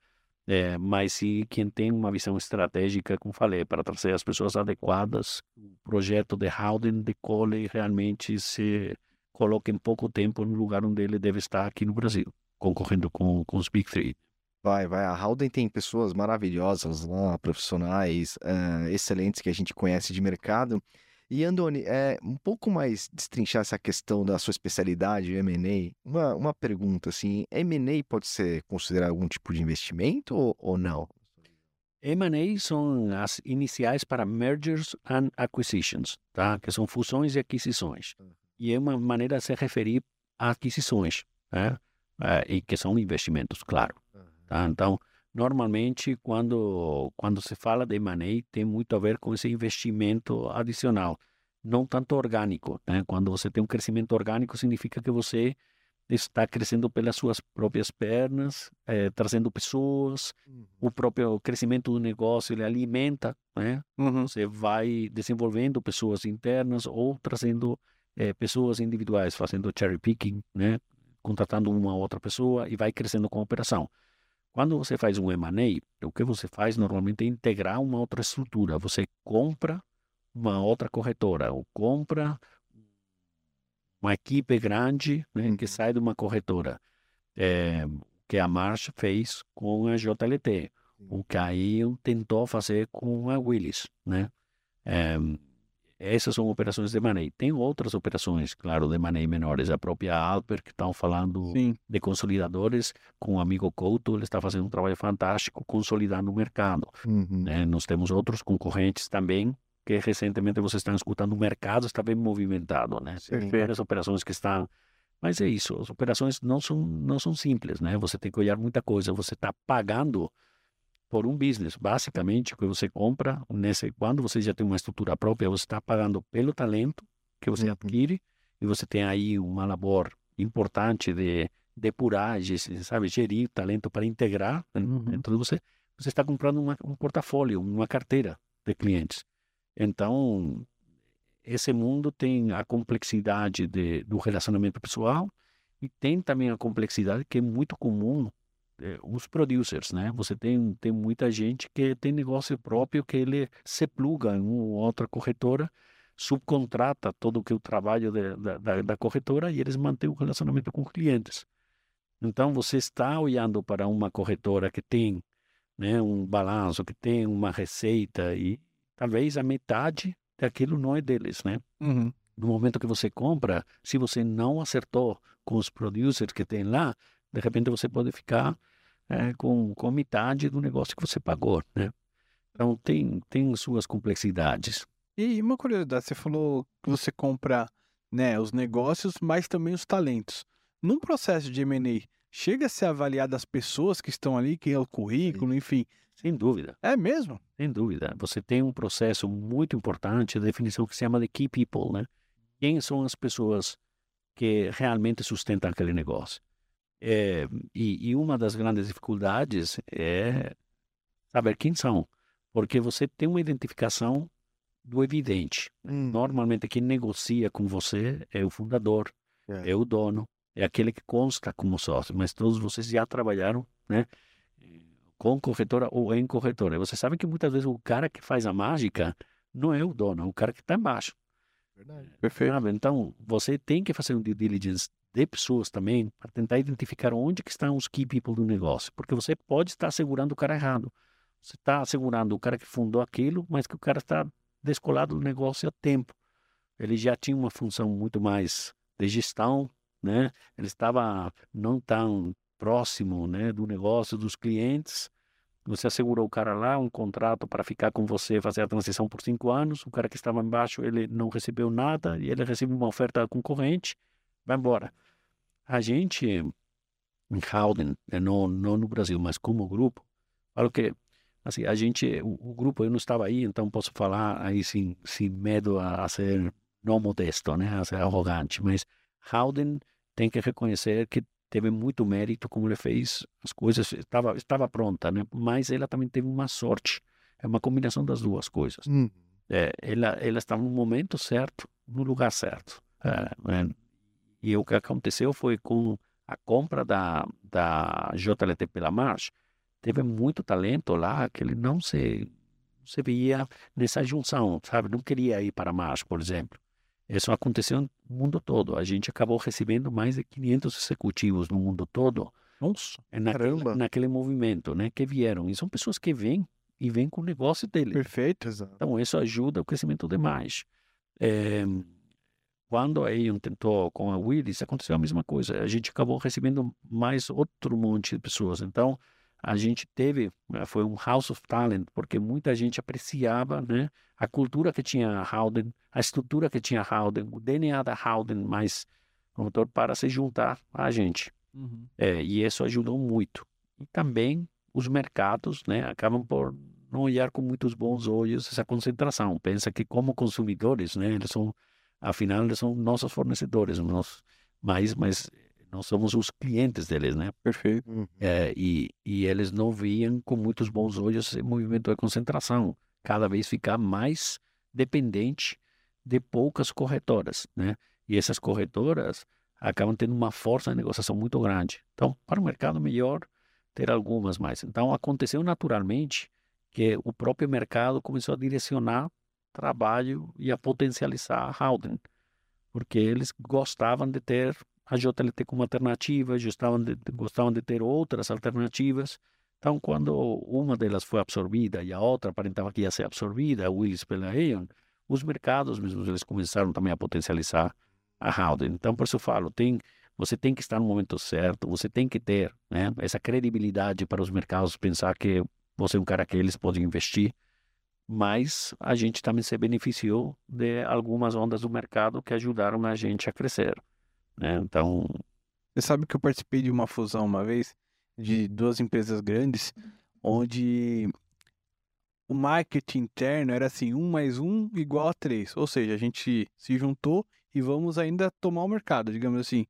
É, mas se quem tem uma visão estratégica, como falei, para trazer as pessoas adequadas, o projeto de Howden decole e realmente se coloque em pouco tempo no lugar onde ele deve estar aqui no Brasil, concorrendo com, com os Big Three. Vai, vai. A Howden tem pessoas maravilhosas lá, profissionais, eh, excelentes que a gente conhece de mercado. E, Andoni, é, um pouco mais destrinchar essa questão da sua especialidade, M&A, uma, uma pergunta, assim, M&A pode ser considerado algum tipo de investimento ou, ou não? M&A são as iniciais para mergers and acquisitions, tá? Que são fusões e aquisições. E é uma maneira de se referir a aquisições, né? É, e que são investimentos, claro. Tá? Então, normalmente, quando, quando se fala de M&A, tem muito a ver com esse investimento adicional, não tanto orgânico. Né? Quando você tem um crescimento orgânico, significa que você está crescendo pelas suas próprias pernas, eh, trazendo pessoas, Uhum. o próprio crescimento do negócio ele alimenta, né? Uhum. Você vai desenvolvendo pessoas internas ou trazendo eh, pessoas individuais, fazendo cherry picking, né? Contratando uma outra pessoa e vai crescendo com a operação. Quando você faz um M&A, o que você faz normalmente é integrar uma outra estrutura. Você compra uma outra corretora ou compra uma equipe grande né, que Uhum. sai de uma corretora. É, que a Marsh fez com a JLT. O que a Ion tentou fazer com a Willis, né? É, essas são operações de M&A. Tem outras operações, claro, de M&A menores. A própria Alper, que estão falando Sim. de consolidadores, com o amigo Couto, ele está fazendo um trabalho fantástico consolidando o mercado. Uhum. né? Nós temos outros concorrentes também, que recentemente vocês estão escutando, o mercado está bem movimentado, né? Tem várias operações que estão... Mas é isso, as operações não são, não são simples, né? Você tem que olhar muita coisa, você está pagando por um business, basicamente, que você compra, nesse, quando você já tem uma estrutura própria, você está pagando pelo talento que você Uhum. adquire, e você tem aí uma labor importante de depuragem, sabe, gerir talento para integrar Uhum. dentro de você, você está comprando uma, um portfólio, uma carteira de clientes. Então, esse mundo tem a complexidade de, do relacionamento pessoal e tem também a complexidade que é muito comum os producers, né? Você tem, tem muita gente que tem negócio próprio que ele se pluga em uma ou outra corretora, subcontrata todo o que é o trabalho de, da, da, da corretora e eles mantêm o relacionamento com clientes. Então, você está olhando para uma corretora que tem né, um balanço, que tem uma receita e talvez a metade daquilo não é deles, né? Uhum. No momento que você compra, se você não acertou com os producers que tem lá, de repente você pode ficar eh, com, com metade do negócio que você pagou, né? Então tem, tem suas complexidades. E uma curiosidade, você falou que você compra né, os negócios, mas também os talentos. Num processo de M&A, chega a ser avaliado as pessoas que estão ali, que é o currículo, enfim. Sem dúvida, É mesmo? sem dúvida. Você tem um processo muito importante de definição que se chama de key people, né? Quem são as pessoas que realmente sustentam aquele negócio? É, e, e uma das grandes dificuldades é saber quem são, porque você tem uma identificação do evidente. Hum. Normalmente quem negocia com você é o fundador, É. é o dono, é aquele que consta como sócio, mas todos vocês já trabalharam, né? Com corretora ou em corretora. Você sabe que muitas vezes o cara que faz a mágica não é o dono, é o cara que está embaixo. Verdade. Perfeito. Então, você tem que fazer um due diligence de pessoas também para tentar identificar onde que estão os key people do negócio, porque você pode estar segurando o cara errado. Você está segurando o cara que fundou aquilo, mas que o cara está descolado do negócio há tempo. Ele já tinha uma função muito mais de gestão, né? Ele estava não tão próximo, né, do negócio dos clientes. Você assegurou o cara lá um contrato para ficar com você, fazer a transição por cinco anos. O cara que estava embaixo, ele não recebeu nada e ele recebe uma oferta concorrente, vai embora. A gente, em Howden, né, não, não no Brasil, mas como grupo, falo que assim, a gente, o, o grupo, eu não estava aí, então posso falar aí sem, sem medo a, a ser não modesto, né, a ser arrogante, mas Howden tem que reconhecer que teve muito mérito como ele fez as coisas, estava, estava pronta, né, mas ela também teve uma sorte, é uma combinação das duas coisas. Hum. É, ela, ela estava no momento certo, no lugar certo. É, é, e o que aconteceu foi com a compra da, da JLT pela March, teve muito talento lá que ele não se, se via nessa junção, sabe? Não queria ir para a March, por exemplo. Isso aconteceu no mundo todo. A gente acabou recebendo mais de 500 executivos no mundo todo Nossa, é naquele, Caramba. naquele movimento, né? Que vieram. E são pessoas que vêm e vêm com o negócio deles. perfeito. Exato. Então, isso ajuda o crescimento demais. É, quando a Aon tentou com a Willis, aconteceu a mesma coisa. A gente acabou recebendo mais outro monte de pessoas. Então, a gente teve, eh, foi um house of talent, porque muita gente apreciava né, a cultura que tinha a Howden, a estrutura que tinha a Howden, o DNA da Howden mais promotor para se juntar a gente. Uhum. É, e isso ajudou muito. E também os mercados né, acabam por não olhar com muitos bons olhos essa concentração. Pensa que como consumidores, né, eles são, afinal, eles são nossos fornecedores, nós, mas, mas nós somos os clientes deles, né? Perfeito. Uhum. É, e, e eles não viam com muitos bons olhos esse movimento de concentração, cada vez ficar mais dependente de poucas corretoras, né? E essas corretoras acabam tendo uma força de negociação muito grande. Então, para o mercado, melhor ter algumas mais. Então, aconteceu naturalmente que o próprio mercado começou a direcionar trabalho e a potencializar a Howden, porque eles gostavam de ter a JLT como alternativa, gostavam de, gostavam de ter outras alternativas. Então, quando uma delas foi absorvida e a outra aparentava que ia ser absorvida, a Willis pela Aon, os mercados mesmo eles começaram também a potencializar a Howden. Então, por isso eu falo, tem, você tem que estar no momento certo, você tem que ter né, essa credibilidade para os mercados pensar que você é um cara que eles podem investir, mas a gente também se beneficiou de algumas ondas do mercado que ajudaram a gente a crescer. Né? Então, Você sabe que eu participei de uma fusão uma vez de duas empresas grandes, onde o marketing interno era assim, um mais um igual a três. Ou seja, a gente se juntou e vamos ainda tomar o mercado, digamos assim.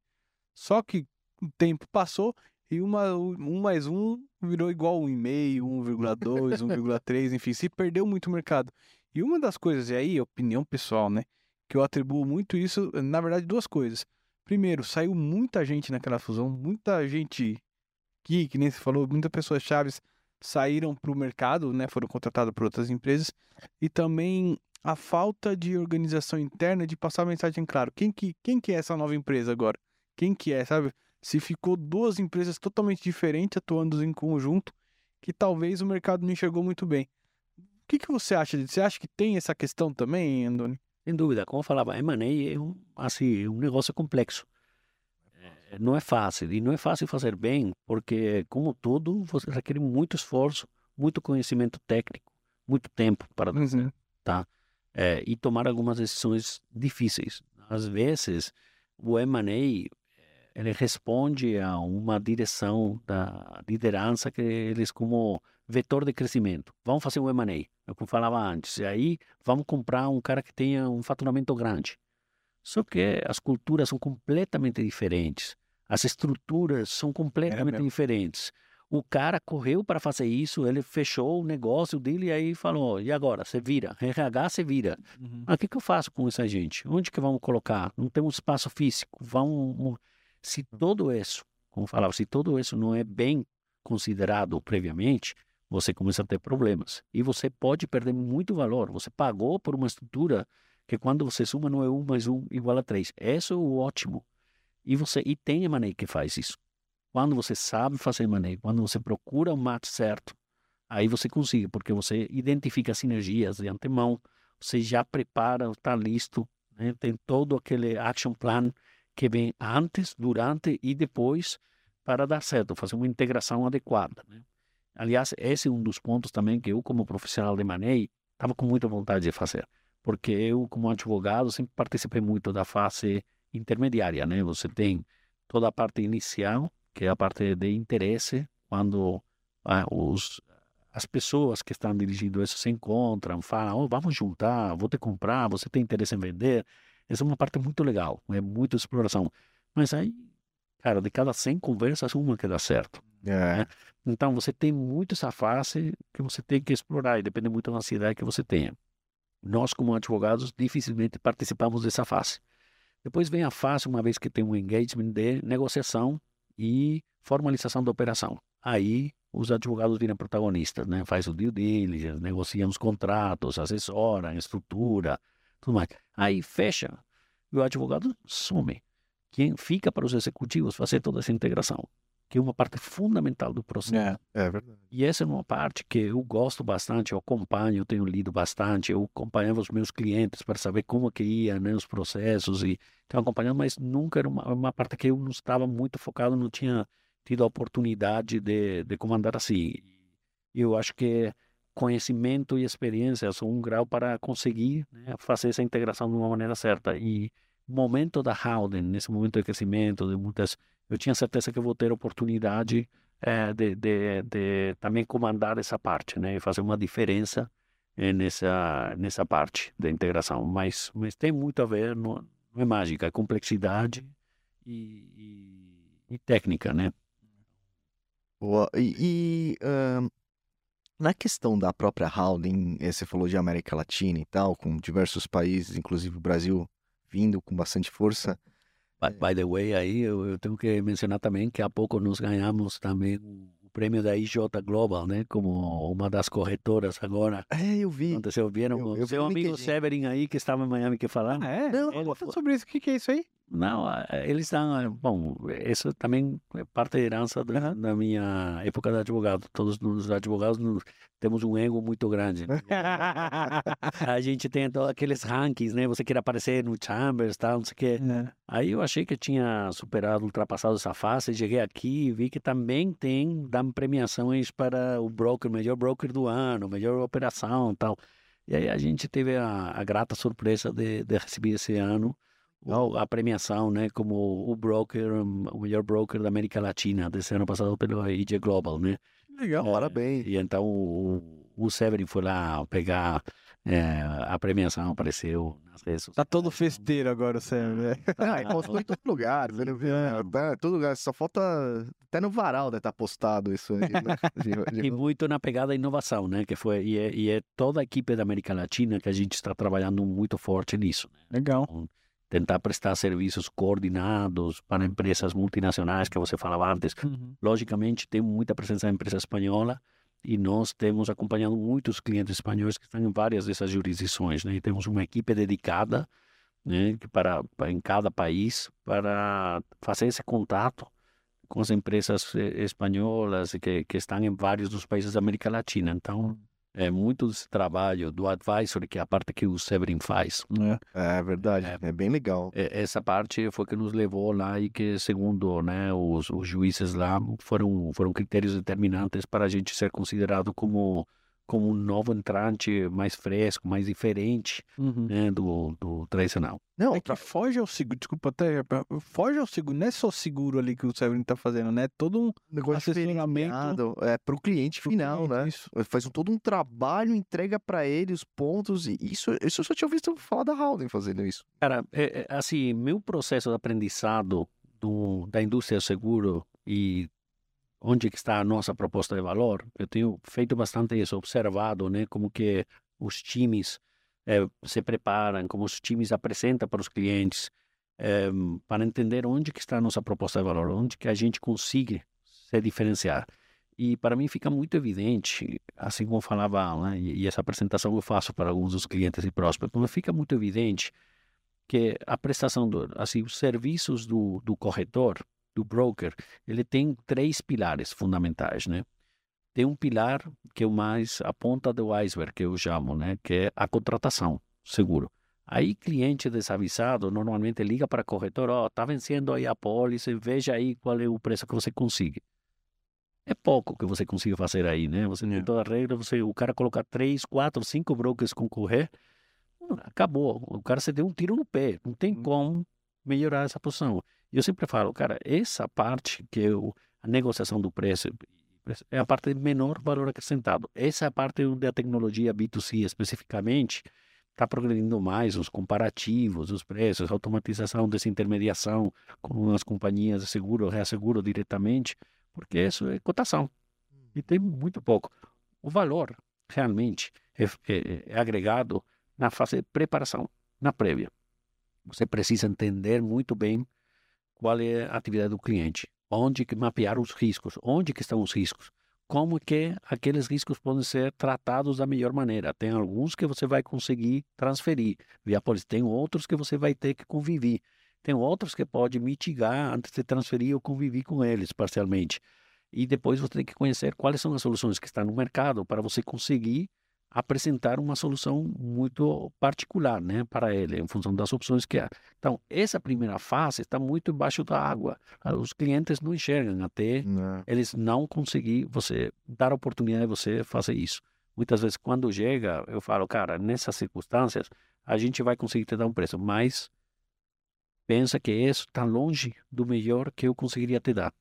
Só que o tempo passou e uma, um mais um virou igual a 1,5, 1,2, 1,3, enfim, se perdeu muito o mercado. E uma das coisas, e aí, opinião pessoal, né? Que eu atribuo muito isso, na verdade, duas coisas. Primeiro, saiu muita gente naquela fusão, muita gente que, que nem se falou, muitas pessoas chaves saíram para o mercado, né? Foram contratadas por outras empresas. E também a falta de organização interna de passar a mensagem claro. Quem que, quem que é essa nova empresa agora? Quem que é, sabe? Se ficou duas empresas totalmente diferentes atuando em conjunto, que talvez o mercado não enxergou muito bem. O que, que você acha disso? Você acha que tem essa questão também, Andoni? sem dúvida, como eu falava, M&A é um, assim, um negócio complexo. É, não é fácil, e não é fácil fazer bem, porque, como tudo, você requer muito esforço, muito conhecimento técnico, muito tempo para Uhum. é, e tomar algumas decisões difíceis. Às vezes, o M&A ele responde a uma direção da liderança que eles como vetor de crescimento. Vamos fazer um M&A, é o que eu falava antes. E aí vamos comprar um cara que tenha um faturamento grande. Só que as culturas são completamente diferentes. As estruturas são completamente mesmo. diferentes. O cara correu para fazer isso, ele fechou o negócio dele e aí falou, e agora? Você vira, RH você vira. Uhum. Ah, o que, que eu faço com essa gente? Onde que vamos colocar? Não tem um espaço físico. Vamos, se todo isso, como falava, se todo isso não é bem considerado previamente, você começa a ter problemas. E você pode perder muito valor. Você pagou por uma estrutura que quando você suma não é um mais um igual a três. Isso é o ótimo. E você e tem maneira que faz isso. Quando você sabe fazer maneira, quando você procura o match certo, aí você consegue, porque você identifica sinergias de antemão, você já prepara, está listo, né? tem todo aquele action plan que vem antes, durante e depois para dar certo, fazer uma integração adequada. Né? Aliás, esse é um dos pontos também que eu, como profissional de manejo, estava com muita vontade de fazer, porque eu, como advogado, sempre participei muito da fase intermediária. Né? Você tem toda a parte inicial, que é a parte de interesse, quando ah, os as pessoas que estão dirigindo isso se encontram, falam, oh, vamos juntar, vou te comprar, você tem interesse em vender. Essa é uma parte muito legal, é muita exploração. Mas aí, cara, de cada 100 conversas, uma que dá certo. É. Então, você tem muito essa fase que você tem que explorar e depende muito da ansiedade que você tenha. Nós, como advogados, dificilmente participamos dessa fase. Depois vem a fase, uma vez que tem um engagement de negociação e formalização da operação. Aí, os advogados viram protagonistas, né? Faz o due diligence, negociam os contratos, assessoram, estrutura, tudo mais. Aí fecha e o advogado some. Quem fica para os executivos fazer toda essa integração. que é uma parte fundamental do processo. É. É verdade. E essa é uma parte que eu gosto bastante, eu acompanho, eu tenho lido bastante, eu acompanhava os meus clientes para saber como que ia né, os processos e tenho acompanhado, mas nunca era uma, uma parte que eu não estava muito focado, não tinha tido a oportunidade de, de comandar assim. Eu acho que conhecimento e experiência são um grau para conseguir né, fazer essa integração de uma maneira certa. E momento da Howden, nesse momento de crescimento, de muitas, eu tinha certeza que vou ter oportunidade eh, de, de, de também comandar essa parte, né, e fazer uma diferença eh, nessa nessa parte da integração. Mas mas tem muito a ver, não, não é mágica, é complexidade e, e, e técnica, né? Boa. E, e, ahn, na questão da própria holding, eh, você falou de América Latina e tal, com diversos países, inclusive o Brasil vindo com bastante força. By, by the way, aí eu, eu tenho que mencionar também que há pouco nós ganhamos também o prêmio da IJ Global, né? Como uma das corretoras agora. É, eu vi. Aconteceu, viram? Eu- o eu seu amigo LinkedIn. Severin aí, que estava em Miami, que falar. Ah, é? Não, Ele sobre isso. O que, que é isso aí? Não, eles estão. ah, Bom, isso também é parte da herança da, da minha época de advogado. Todos os advogados temos um ego muito grande. né? (laughs) A gente tem todos aqueles rankings, né? Você quer aparecer no Chambers, tal, não sei o quê. É. Aí eu achei que tinha superado, ultrapassado essa fase. Cheguei aqui e vi que também tem, dão premiações para o broker, melhor broker do ano, melhor operação tal. E aí a gente teve a, a grata surpresa de, de receber esse ano a premiação, né, como o broker, o melhor broker da América Latina desse ano passado pelo IG Global, né? Legal. É, Parabéns. E então o, o Severin foi lá pegar é, a premiação, apareceu nas redes Tá todo sociais, festeiro agora, o Sam, né? (laughs) Ah, postou em todo lugar. Você não viu? É. Tá, todo lugar. Só falta. Até no varal deve estar postado isso aí. Né? (laughs) De- de- E muito na pegada da inovação, né? Que foi e é, e é toda a equipe da América Latina que a gente está trabalhando muito forte nisso. Né? Legal. Tentar prestar serviços coordenados para empresas multinacionais que você falava antes. Uhum. Logicamente, tem muita presença da empresa espanhola e nós temos acompanhado muitos clientes espanhóis que estão em várias dessas jurisdições, né? E temos uma equipe dedicada, né, para, para em cada país para fazer esse contato com as empresas eh, espanholas que, que estão em vários dos países da América Latina. Então, é muito desse trabalho do advisory, que é a parte que o Severin faz. É. É verdade. É. É bem legal. É, Essa parte foi que nos levou lá e que, segundo né, os, os juízes lá, foram, foram critérios determinantes para a gente ser considerado como, como um novo entrante mais fresco, mais diferente Uhum. né, do, do tradicional. Não, É que foge ao seguro, desculpa até, foge ao seguro, não é só seguro ali que o Severin tá fazendo, né? É todo um negócio assessoramento é pro cliente pro final, cliente, né? Isso. Faz um- todo um trabalho, entrega pra ele os pontos e isso, isso eu só tinha visto falar da Howden fazendo isso. Cara, é, é, assim, meu processo de aprendizado do, da indústria do seguro e onde que está a nossa proposta de valor, eu tenho feito bastante isso, observado, né, como que os times eh, se preparam, como os times apresentam para os clientes, eh, para entender onde que está a nossa proposta de valor, onde que a gente consegue se diferenciar. E para mim fica muito evidente, assim como falava, né, e, essa apresentação eu faço para alguns dos clientes e prósperos, mas fica muito evidente que a prestação, do, assim, os serviços do, do corretor, do broker, ele tem três pilares fundamentais, né? Tem um pilar que é o mais a ponta do iceberg, que eu chamo, né? Que é a contratação, seguro. Aí, cliente desavisado normalmente liga para corretor, ó, tá vencendo aí a pólice, veja aí qual é o preço que você consegue. É pouco que você consiga fazer aí, né? Você tem É. toda a regra, você, o cara colocar três, quatro, cinco brokers concorrer, acabou. O cara se deu um tiro no pé. Não tem Hum. como melhorar essa posição. Eu sempre falo, cara, essa parte que o, a negociação do preço é a parte de menor valor acrescentado. Essa é a parte onde a tecnologia B2C especificamente está progredindo mais, os comparativos, os preços, automatização dessa intermediação com as companhias de seguro, reasseguro diretamente, porque isso é cotação. E tem muito pouco. O valor realmente é, é- é agregado na fase de preparação, na prévia. Você precisa entender muito bem qual é a atividade do cliente, onde que mapear os riscos, onde que estão os riscos, como que aqueles riscos podem ser tratados da melhor maneira. Tem alguns que você vai conseguir transferir via polícia, tem outros que você vai ter que conviver. Tem outros que pode mitigar antes de transferir ou conviver com eles parcialmente. E depois você tem que conhecer quais são as soluções que estão no mercado para você conseguir apresentar uma solução muito particular né, para ele, em função das opções que há. Então, essa primeira fase está muito embaixo da água. Ah, os clientes não enxergam até Não. eles não conseguir você dar a oportunidade de você fazer isso. Muitas vezes, quando chega, eu falo, cara, nessas circunstâncias, a gente vai conseguir te dar um preço, mas pensa que isso está longe do melhor que eu conseguiria te dar.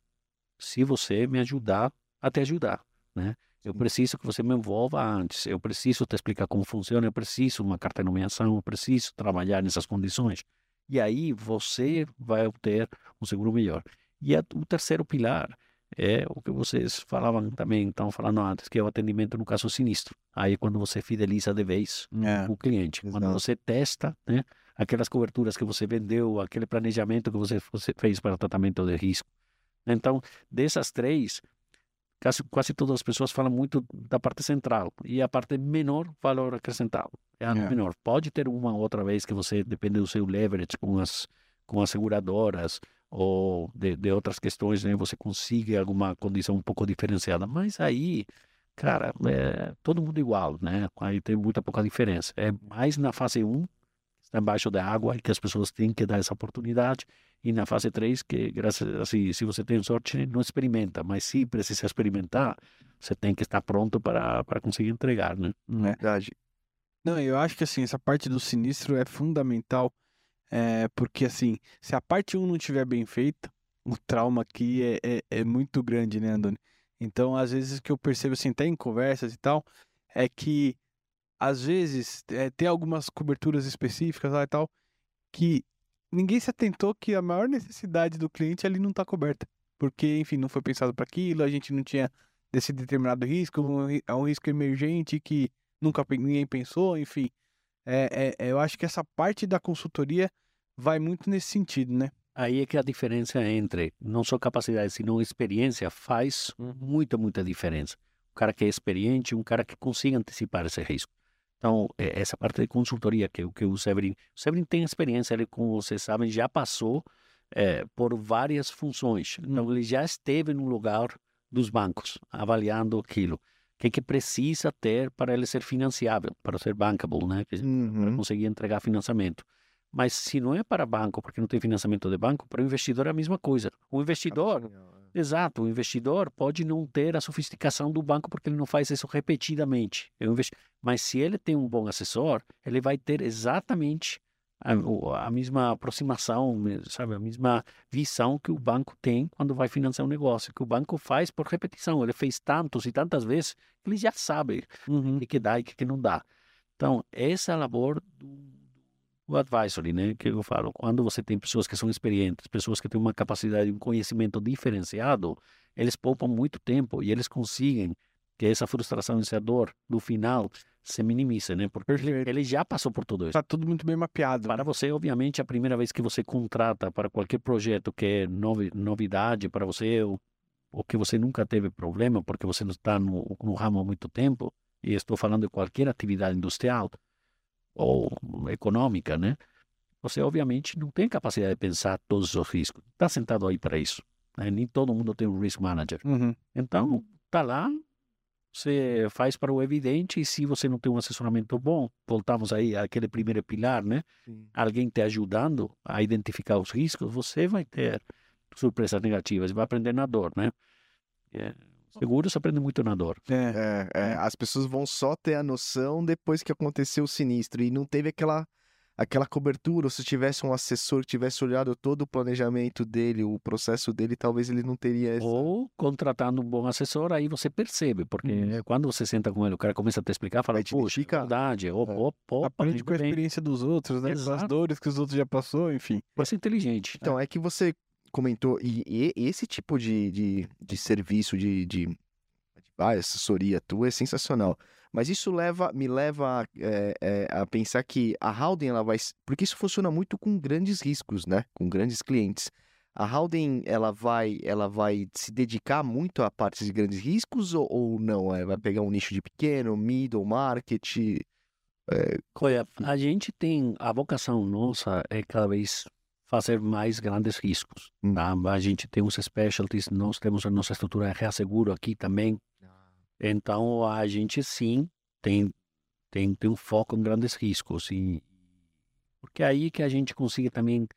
Se você me ajudar a te ajudar, né? Eu preciso que você me envolva antes, eu preciso te explicar como funciona, eu preciso uma carta de nomeação, eu preciso trabalhar nessas condições. E aí você vai obter um seguro melhor. E a, o terceiro pilar é o que vocês falavam também, estavam falando antes, que é o atendimento no caso sinistro. Aí é quando você fideliza de vez É. o cliente, quando Exato. você testa, né, aquelas coberturas que você vendeu, aquele planejamento que você, você fez para tratamento de risco. Então, dessas três, quase, quase todas as pessoas falam muito da parte central e a parte menor valor acrescentado. É a É. menor. Pode ter uma outra vez que você depende do seu leverage com as com as seguradoras ou de, de outras questões, né? Você consiga alguma condição um pouco diferenciada, mas aí, cara, é todo mundo igual, né? Aí tem muita pouca diferença. É mais na fase 1, está embaixo da água e que as pessoas têm que dar essa oportunidade. E na fase 3, que graças assim, se você tem sorte, não experimenta, mas se precisa experimentar, você tem que estar pronto para, para conseguir entregar, né? É. Verdade. Não, eu acho que assim, essa parte do sinistro é fundamental, é, porque assim, se a parte 1 não estiver bem feita, o trauma aqui é, é, é muito grande, né, Andoni? Então, às vezes que eu percebo assim, até em conversas e tal, é que às vezes é, tem algumas coberturas específicas lá e tal, que ninguém se atentou que a maior necessidade do cliente ali não está coberta. Porque, enfim, não foi pensado para aquilo, a gente não tinha desse determinado risco, um ri- é um risco emergente que nunca ninguém pensou, enfim. É, é- eu acho que essa parte da consultoria vai muito nesse sentido, né? Aí é que a diferença entre não só capacidade, senão experiência faz muita, muita diferença. O cara que é experiente, um cara que consiga antecipar esse risco. Então, é essa parte de consultoria que, o- que o Severin... O Severin tem experiência, ele, como vocês sabem, já passou é, por várias funções. Então, ele já esteve no lugar dos bancos, avaliando aquilo. O que, que precisa ter para ele ser financiável, para ser bankable, né? Que- para Uhum. conseguir entregar financiamento. Mas se não é para banco, porque não tem financiamento de banco, para o investidor é a mesma coisa. O investidor, exato, o investidor pode não ter a sofisticação do banco porque ele não faz isso repetidamente. É Mas se ele tem um bom assessor, ele vai ter exatamente a, a mesma aproximação, sabe, a mesma visão que o banco tem quando vai financiar um negócio, que o banco faz por repetição. Ele fez tantos e tantas vezes, que ele já sabe Uhum. o que, dá e o que, que não dá. Então, essa é a labor do, do advisory, né? Que eu falo, quando você tem pessoas que são experientes, pessoas que têm uma capacidade, um conhecimento diferenciado, eles poupam muito tempo e eles conseguem que essa frustração, essa dor, no final, se minimize, né? Porque ele já passou por tudo isso. Tá tudo muito bem mapeado. Para você, obviamente, a primeira vez que você contrata para qualquer projeto que é novi- novidade para você, ou, ou que você nunca teve problema, porque você não está no, no ramo há muito tempo, e estou falando de qualquer atividade industrial ou econômica, né? Você, obviamente, não tem capacidade de pensar todos os riscos. Está sentado aí para isso. né? Nem todo mundo tem um risk manager. Uhum. Então, tá lá, você faz para o evidente, e se você não tem um assessoramento bom, voltamos aí àquele primeiro pilar, né? Sim. Alguém te ajudando a identificar os riscos, você vai ter surpresas negativas, vai aprender na dor, né? É, seguro, você aprende muito na dor. É. É, é, as pessoas vão só ter a noção depois que aconteceu o sinistro e não teve aquela aquela cobertura, ou se tivesse um assessor que tivesse olhado todo o planejamento dele, o processo dele, talvez ele não teria essa... Ou contratando um bom assessor, aí você percebe, porque Isso. quando você senta com ele, o cara começa a te explicar, fala, te puxa, é identifica. verdade, opa, É. opa, opa, Aprende com a bem." experiência dos outros, né? Com as Exato. dores que os outros já passou, enfim. Vai ser inteligente. Então, é que você comentou, e, e esse tipo de, de, de serviço, de, de ah, assessoria tua é sensacional. Mas isso leva, me leva é, é, a pensar que a Howden, ela vai... Porque isso funciona muito com grandes riscos, né? Com grandes clientes. A Howden, ela vai, ela vai se dedicar muito a partes de grandes riscos ou, ou não? É, vai pegar um nicho de pequeno, middle market? Olha, a gente tem, a vocação nossa é cada vez fazer mais grandes riscos. Hum. Tá? A gente tem os specialties, nós temos a nossa estrutura de reasseguro aqui também. Então, a gente sim tem, tem, tem um foco em grandes riscos. E, porque é aí que a gente consiga também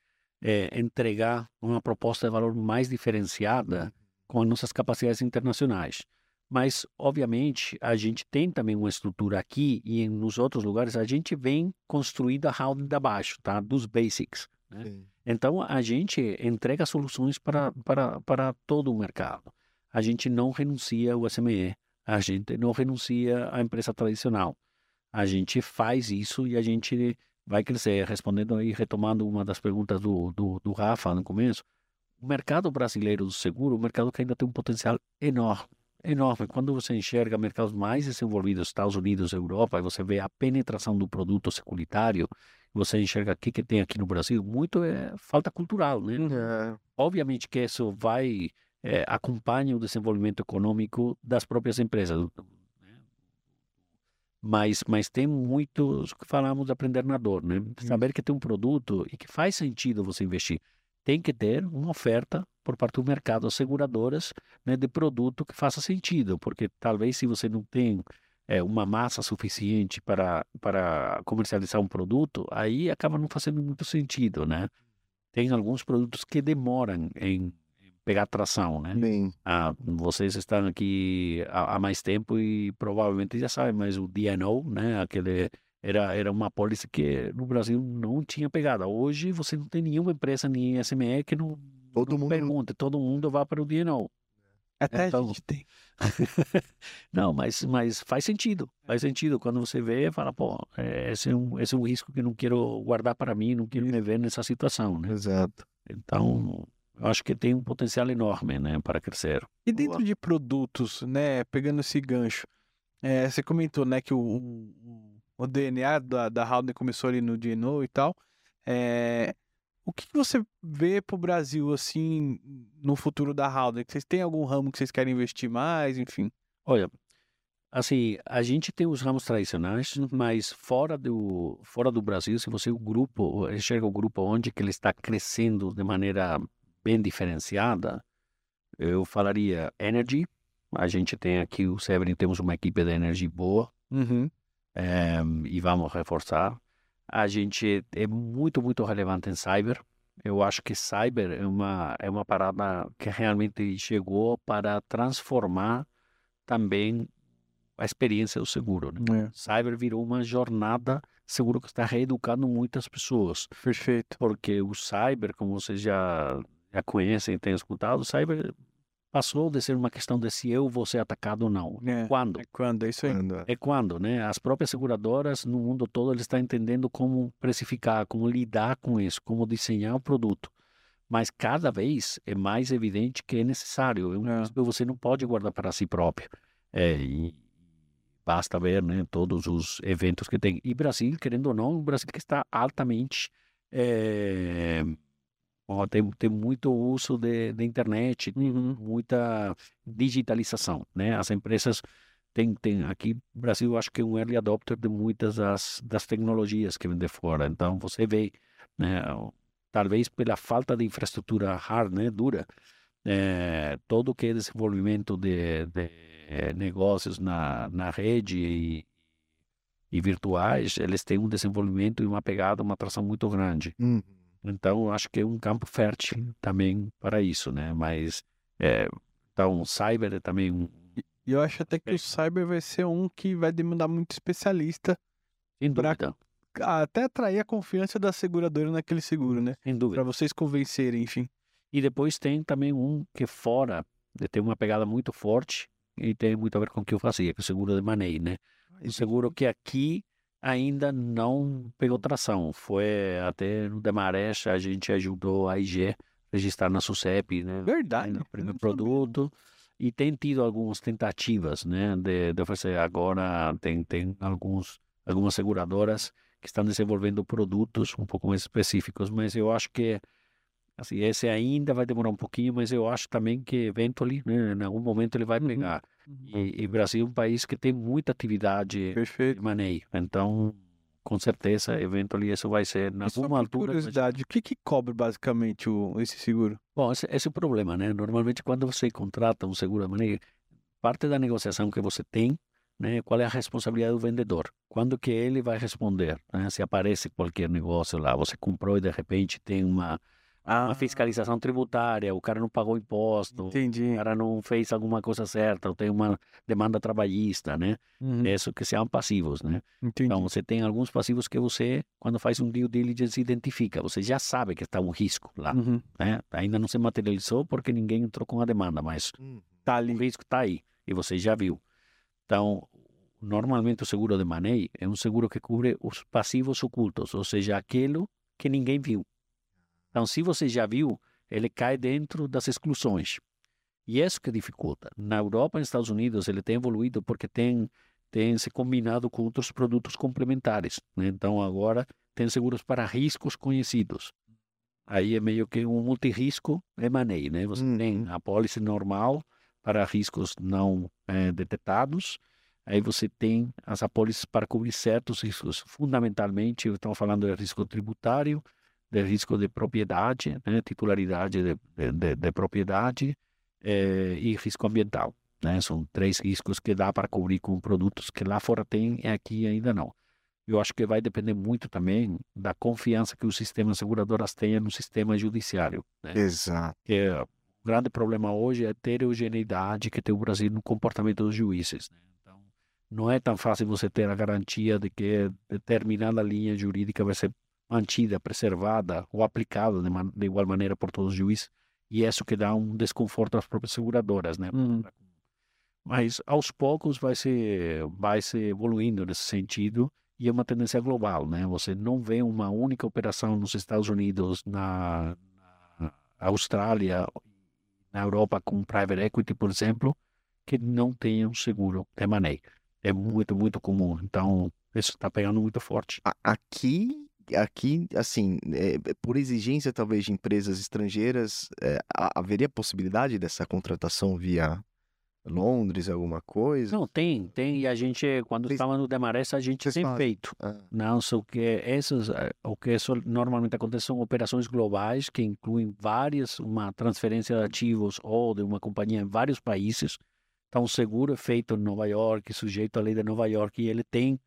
é, entregar uma proposta de valor mais diferenciada com as nossas capacidades internacionais. Mas, obviamente, a gente tem também uma estrutura aqui e nos outros lugares a gente vem construindo a holding da baixo, tá? Dos basics. Né? Então, a gente entrega soluções para, para, para todo o mercado. A gente não renuncia ao SME, a gente não renuncia à empresa tradicional. A gente faz isso e a gente vai crescer. Respondendo aí, retomando uma das perguntas do, do, do Rafa no começo, o mercado brasileiro do seguro, o mercado que ainda tem um potencial enorme, enorme. Quando você enxerga mercados mais desenvolvidos, Estados Unidos, Europa, e você vê a penetração do produto securitário, você enxerga o que, tem aqui no Brasil, muito é falta cultural, né? É, Obviamente que isso vai eh, acompanha o desenvolvimento econômico das próprias empresas. Mas, mas tem muitos que falamos de aprender na dor, né? Saber que tem um produto e que faz sentido você investir. Tem que ter uma oferta por parte do mercado, as seguradoras, né, de produto que faça sentido, porque talvez se você não tem eh, uma massa suficiente para, para comercializar um produto, aí acaba não fazendo muito sentido, né? Tem alguns produtos que demoram em pegar tração, né? bem, Ah, vocês estão aqui há, há mais tempo e provavelmente já sabem, mas o DNO, né, aquele era era uma pólice que no Brasil não tinha pegada. Hoje você não tem nenhuma empresa nem SME que não, todo não mundo pergunte, todo mundo vai para o DNO. Até Então- a gente tem. (laughs) não, mas mas faz sentido, faz sentido quando você vê, fala, pô, é, esse é um esse é um risco que eu não quero guardar para mim, não quero me ver nessa situação, né? exato. Então, eu acho que tem um potencial enorme, né, para crescer. E dentro de produtos, né, pegando esse gancho, é, você comentou, né, que o, o, o DNA da, da Howden começou ali no DNO e tal. É, o que você vê pro Brasil, assim, no futuro da Howden? Vocês têm algum ramo que vocês querem investir mais, enfim? Olha, assim, a gente tem os ramos tradicionais, mas fora do fora do Brasil, se você o grupo enxerga o grupo onde que ele está crescendo de maneira bem diferenciada, eu falaria energy. A gente tem aqui o Severin, temos uma equipe de energy boa Uhum. eh, e vamos reforçar. A gente é muito muito relevante em cyber. Eu acho que cyber é uma é uma parada que realmente chegou para transformar também a experiência do seguro. Né? É, Cyber virou uma jornada seguro que está reeducando muitas pessoas, perfeito. porque o cyber, como vocês já já conhecem, têm escutado, o cyber passou de ser uma questão de se eu vou ser atacado ou não. É, Quando? é quando? É isso aí. Anda. É quando, né? As próprias seguradoras no mundo todo eles estão entendendo como precificar, como lidar com isso, como desenhar o produto. Mas cada vez é mais evidente que é necessário. É um É. risco que você não pode guardar para si próprio. É, e basta ver, né, todos os eventos que tem. E Brasil, querendo ou não, o Brasil que está altamente é, ó, tem, tem muito uso de, de internet, Uhum. muita digitalização, né? As empresas tem, tem aqui Brasil, acho que é um early adopter de muitas das, das tecnologias que vêm de fora. Então, você vê, né, talvez pela falta de infraestrutura hard, né, dura, eh, todo o que é desenvolvimento de, de eh, negócios na, na rede e, e virtuais, eles têm um desenvolvimento e uma pegada, uma atração muito grande. Uhum. Então, acho que é um campo fértil também para isso, né? Mas, eh, então, cyber é também um, E eu acho até que É. o cyber vai ser um que vai demandar muito especialista, sem Pra- dúvida, até atrair a confiança da seguradora naquele seguro, né? sem dúvida. Pra vocês convencerem, enfim. E depois tem também um que fora, de tem uma pegada muito forte e tem muito a ver com o que eu fazia, que é o seguro de maneio, né? O seguro que aqui ainda não pegou tração. Foi até no Demarest, a gente ajudou a IG registrar na SUSEP, né? Verdade. eu primeiro sabia, produto. E tem tido algumas tentativas, né, de, de oferecer. Agora tem, tem alguns, algumas seguradoras que estão desenvolvendo produtos um pouco mais específicos, mas eu acho que assim, esse ainda vai demorar um pouquinho, mas eu acho também que eventually, né, em algum momento ele vai Uhum. pegar. Uhum. E, e Brasil é um país que tem muita atividade de Perfeito. maneio, então com certeza, eventualmente isso vai ser, na alguma altura... curiosidade, o que, que cobre basicamente o, esse seguro? Bom, esse, esse é o problema, né? Normalmente, quando você contrata um seguro de maneira, parte da negociação que você tem, né? Qual é a responsabilidade do vendedor? Quando que ele vai responder? né? Se aparece qualquer negócio lá, você comprou e de repente tem uma, Ah, uma fiscalização tributária, o cara não pagou imposto, Entendi. o cara não fez alguma coisa certa, ou tem uma demanda trabalhista, né? Uhum, Isso que são passivos, né? Entendi. Então, você tem alguns passivos que você, quando faz um due diligence, identifica. Você já sabe que está um risco lá, Uhum, né? Ainda não se materializou porque ninguém entrou com a demanda, mas Tá o ali. risco está aí e você já viu. Então, normalmente o seguro de maneio é um seguro que cobre os passivos ocultos, ou seja, aquilo que ninguém viu. Então, se você já viu, ele cai dentro das exclusões. E é isso que dificulta. Na Europa e nos Estados Unidos, ele tem evoluído porque tem, tem se combinado com outros produtos complementares. né? Então, agora tem seguros para riscos conhecidos. Aí é meio que um multirisco M&A, né? Você Uhum. tem a pólice normal para riscos não eh, detectados. Aí você tem as apólices para cobrir certos riscos. Fundamentalmente, estamos falando de risco tributário, de risco de propriedade, né? titularidade de, de- de- de propriedade eh, e risco ambiental. Né? São três riscos que dá para cobrir com produtos que lá fora tem e aqui ainda não. Eu acho que vai depender muito também da confiança que os sistemas seguradoras tenham no sistema judiciário. Né? Exato. que o grande problema hoje é a heterogeneidade que tem o Brasil no comportamento dos juízes. né? Então, não é tão fácil você ter a garantia de que determinada linha jurídica vai ser mantida, preservada ou aplicada de, man- de igual maneira por todos os juízes. E é isso que dá um desconforto às próprias seguradoras, né? Uhum. Mas aos poucos vai se vai se evoluindo nesse sentido e é uma tendência global, né? Você não vê uma única operação nos Estados Unidos, na, na Austrália, na Europa com private equity, por exemplo, que não tenha um seguro de maneio. É muito, muito comum. Então, isso está pegando muito forte. Aqui, aqui, assim, é, por exigência talvez de empresas estrangeiras, é, ha- haveria possibilidade dessa contratação via Londres, alguma coisa? Não, tem, tem. E a gente, quando Vocês- estava no Demarest, a gente vocês tem fazem. feito. Ah, Não, só que essas, o que isso normalmente acontece são operações globais que incluem várias, uma transferência de ativos ou de uma companhia em vários países. Então, o seguro é feito em Nova York, sujeito à lei de Nova York, e ele tem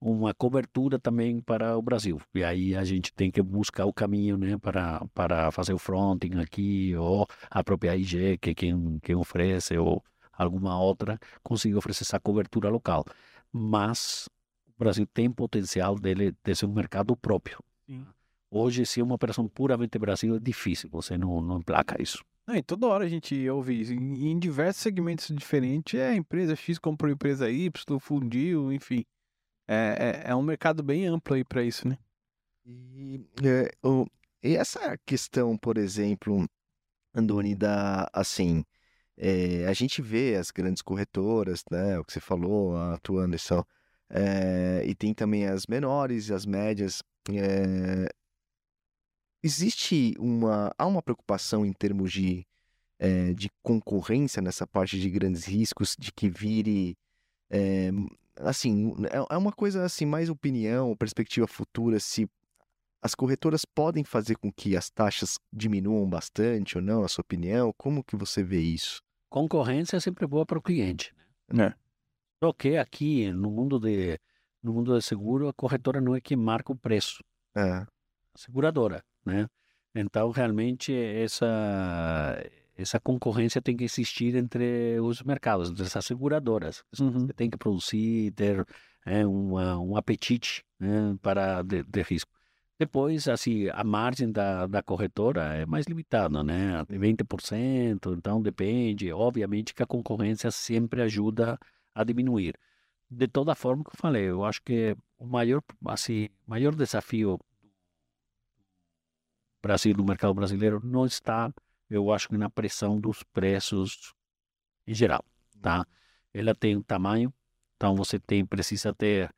uma cobertura também para o Brasil. E aí a gente tem que buscar o caminho, né, para, para fazer o fronting aqui, ou a própria IG, que é quem, quem oferece, ou alguma outra, consiga oferecer essa cobertura local. Mas o Brasil tem potencial dele de ser um mercado próprio. Sim. Hoje, se é uma operação puramente Brasil, é difícil, você não, não emplaca isso. Não, e toda hora a gente ouve isso. Em, em diversos segmentos diferentes, é empresa X comprou empresa Y, fundiu, enfim. É, é, é um mercado bem amplo aí pra isso, né? E, é, o- e essa questão, por exemplo, Andoni, da, assim, é, a gente vê as grandes corretoras, né, o que você falou, a tua Anderson, é, e tem também as menores, as médias. é, existe uma, há uma preocupação em termos de, é, de concorrência nessa parte de grandes riscos, de que vire, assim, é é uma coisa assim, mais opinião, perspectiva futura, se as corretoras podem fazer com que as taxas diminuam bastante ou não, a sua opinião? Como que você vê isso? Concorrência é sempre boa para o cliente. É. Só que aqui, no mundo de, no mundo de seguro, a corretora não é quem marca o preço. É, a seguradora, né? Então, realmente, essa, essa concorrência tem que existir entre os mercados, entre essas seguradoras. Uhum. Você tem que produzir, ter é, uma, um apetite né, para de, de risco. Depois, assim, a margem da, da corretora é mais limitada, né? De 20%, então depende. Obviamente que a concorrência sempre ajuda a diminuir. De toda forma que eu falei, eu acho que o maior, assim, maior desafio Brasil, no mercado brasileiro, não está, eu acho que na pressão dos preços em geral, tá? Ela tem um tamanho, então você tem, precisa ter,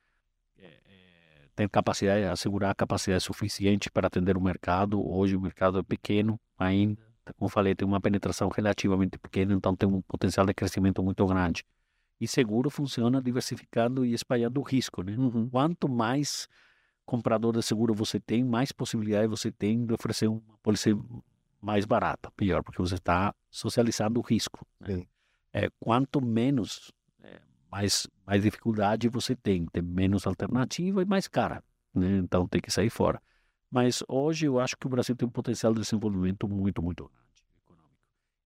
eh, eh, ter capacidade, assegurar capacidade suficiente para atender o mercado. Hoje o mercado é pequeno ainda, como eu falei, tem uma penetração relativamente pequena, então tem um potencial de crescimento muito grande. E seguro funciona diversificando e espalhando o risco, né? Uhum. Quanto mais comprador de seguro você tem, mais possibilidade você tem de oferecer uma polícia mais barata, pior, porque você está socializando o risco. Né? É, quanto menos, é, mais, mais dificuldade você tem, tem menos alternativa e mais cara. Né? Então tem que sair fora. Mas hoje eu acho que o Brasil tem um potencial de desenvolvimento muito, muito grande.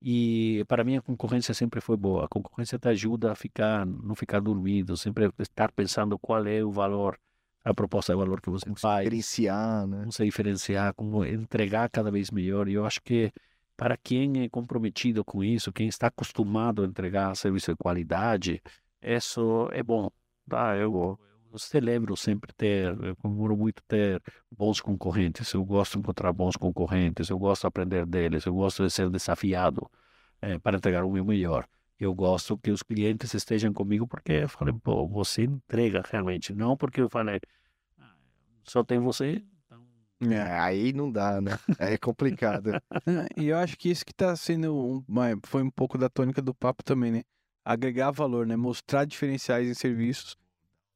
E para mim a concorrência sempre foi boa. A concorrência te ajuda a ficar, não ficar dormindo, sempre estar pensando qual é o valor, a proposta de valor que você faz, diferenciar, né? como se diferenciar, como entregar cada vez melhor. E eu acho que para quem é comprometido com isso, quem está acostumado a entregar serviço de qualidade, isso é bom. Tá? Eu, eu celebro sempre ter, eu comemoro muito ter bons concorrentes. Eu gosto de encontrar bons concorrentes, eu gosto de aprender deles, eu gosto de ser desafiado eh, para entregar o meu melhor. Eu gosto que os clientes estejam comigo porque eu falei, pô, você entrega realmente, não porque eu falei, "Ah, só tem você. então É, aí não dá, né? É complicado. (laughs) E eu acho que isso que tá sendo um, foi um pouco da tônica do papo também, né? Agregar valor, né? Mostrar diferenciais em serviços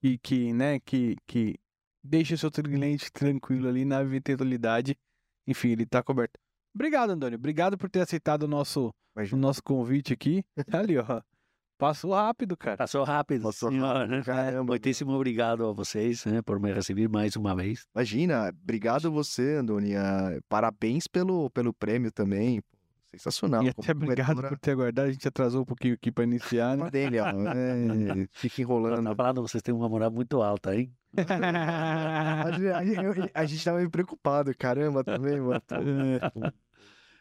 e que, né, que, que deixe o seu cliente tranquilo ali na eventualidade. Enfim, ele tá coberto. Obrigado, Antônio. Obrigado por ter aceitado o nosso, o nosso convite aqui. (laughs) Ali, ó. Passou rápido, cara. Passou rápido, Passou senhor, né? caramba. Muitíssimo obrigado a vocês né, por me receber mais uma vez. Imagina, obrigado você, Andoni. ah, Parabéns pelo, pelo prêmio também. Sensacional. E Como até obrigado corretora, por ter aguardado. A gente atrasou um pouquinho aqui pra iniciar, né? dele, ó. É, (laughs) fica enrolando. tava falando, vocês têm uma moral muito alta, hein? A gente- a a tava meio preocupado, caramba, também, mano. (laughs)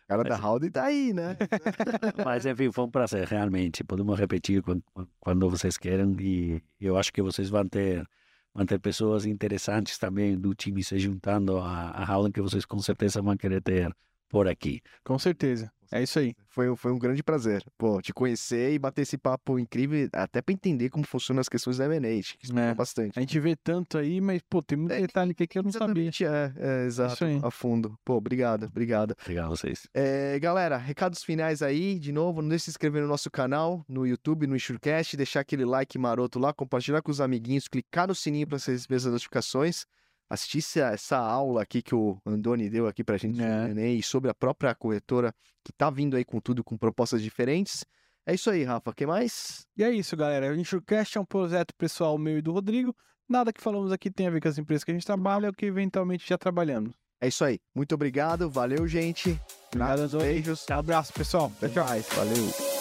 Cara da Howdy tá aí, né? (laughs) Mas enfim, foi um prazer, realmente. Podemos repetir quan- quan- quando vocês queiram e eu acho que vocês vão ter, vão ter pessoas interessantes também do time se juntando à, à aula que vocês com certeza vão querer ter por aqui. Com certeza. É isso aí. Foi, um- foi um grande prazer, pô, te conhecer e bater esse papo incrível, até pra entender como funcionam as questões da M&A, que É. bastante. A gente vê tanto aí, mas, pô, tem muito É, detalhe aqui que eu não sabia. Exatamente, é, é, exato, aí. a fundo. Pô, obrigado, obrigado. Obrigado a vocês. É, galera, recados finais aí, de novo, não deixe de se inscrever no nosso canal, no YouTube, no Insurecast, deixar aquele like maroto lá, compartilhar com os amiguinhos, clicar no sininho para você receber as notificações, assistir essa, essa aula aqui que o Andoni deu aqui pra gente É. e sobre a própria corretora que tá vindo aí com tudo, com propostas diferentes. É isso aí, Rafa, que mais? E é isso, galera. O Insurecast é um projeto pessoal meu e do Rodrigo. Nada que falamos aqui tem a ver com as empresas que a gente trabalha ou que eventualmente já trabalhamos. É isso aí, muito obrigado, valeu, gente. Obrigado, beijos. Abraço, pessoal. Até mais, valeu.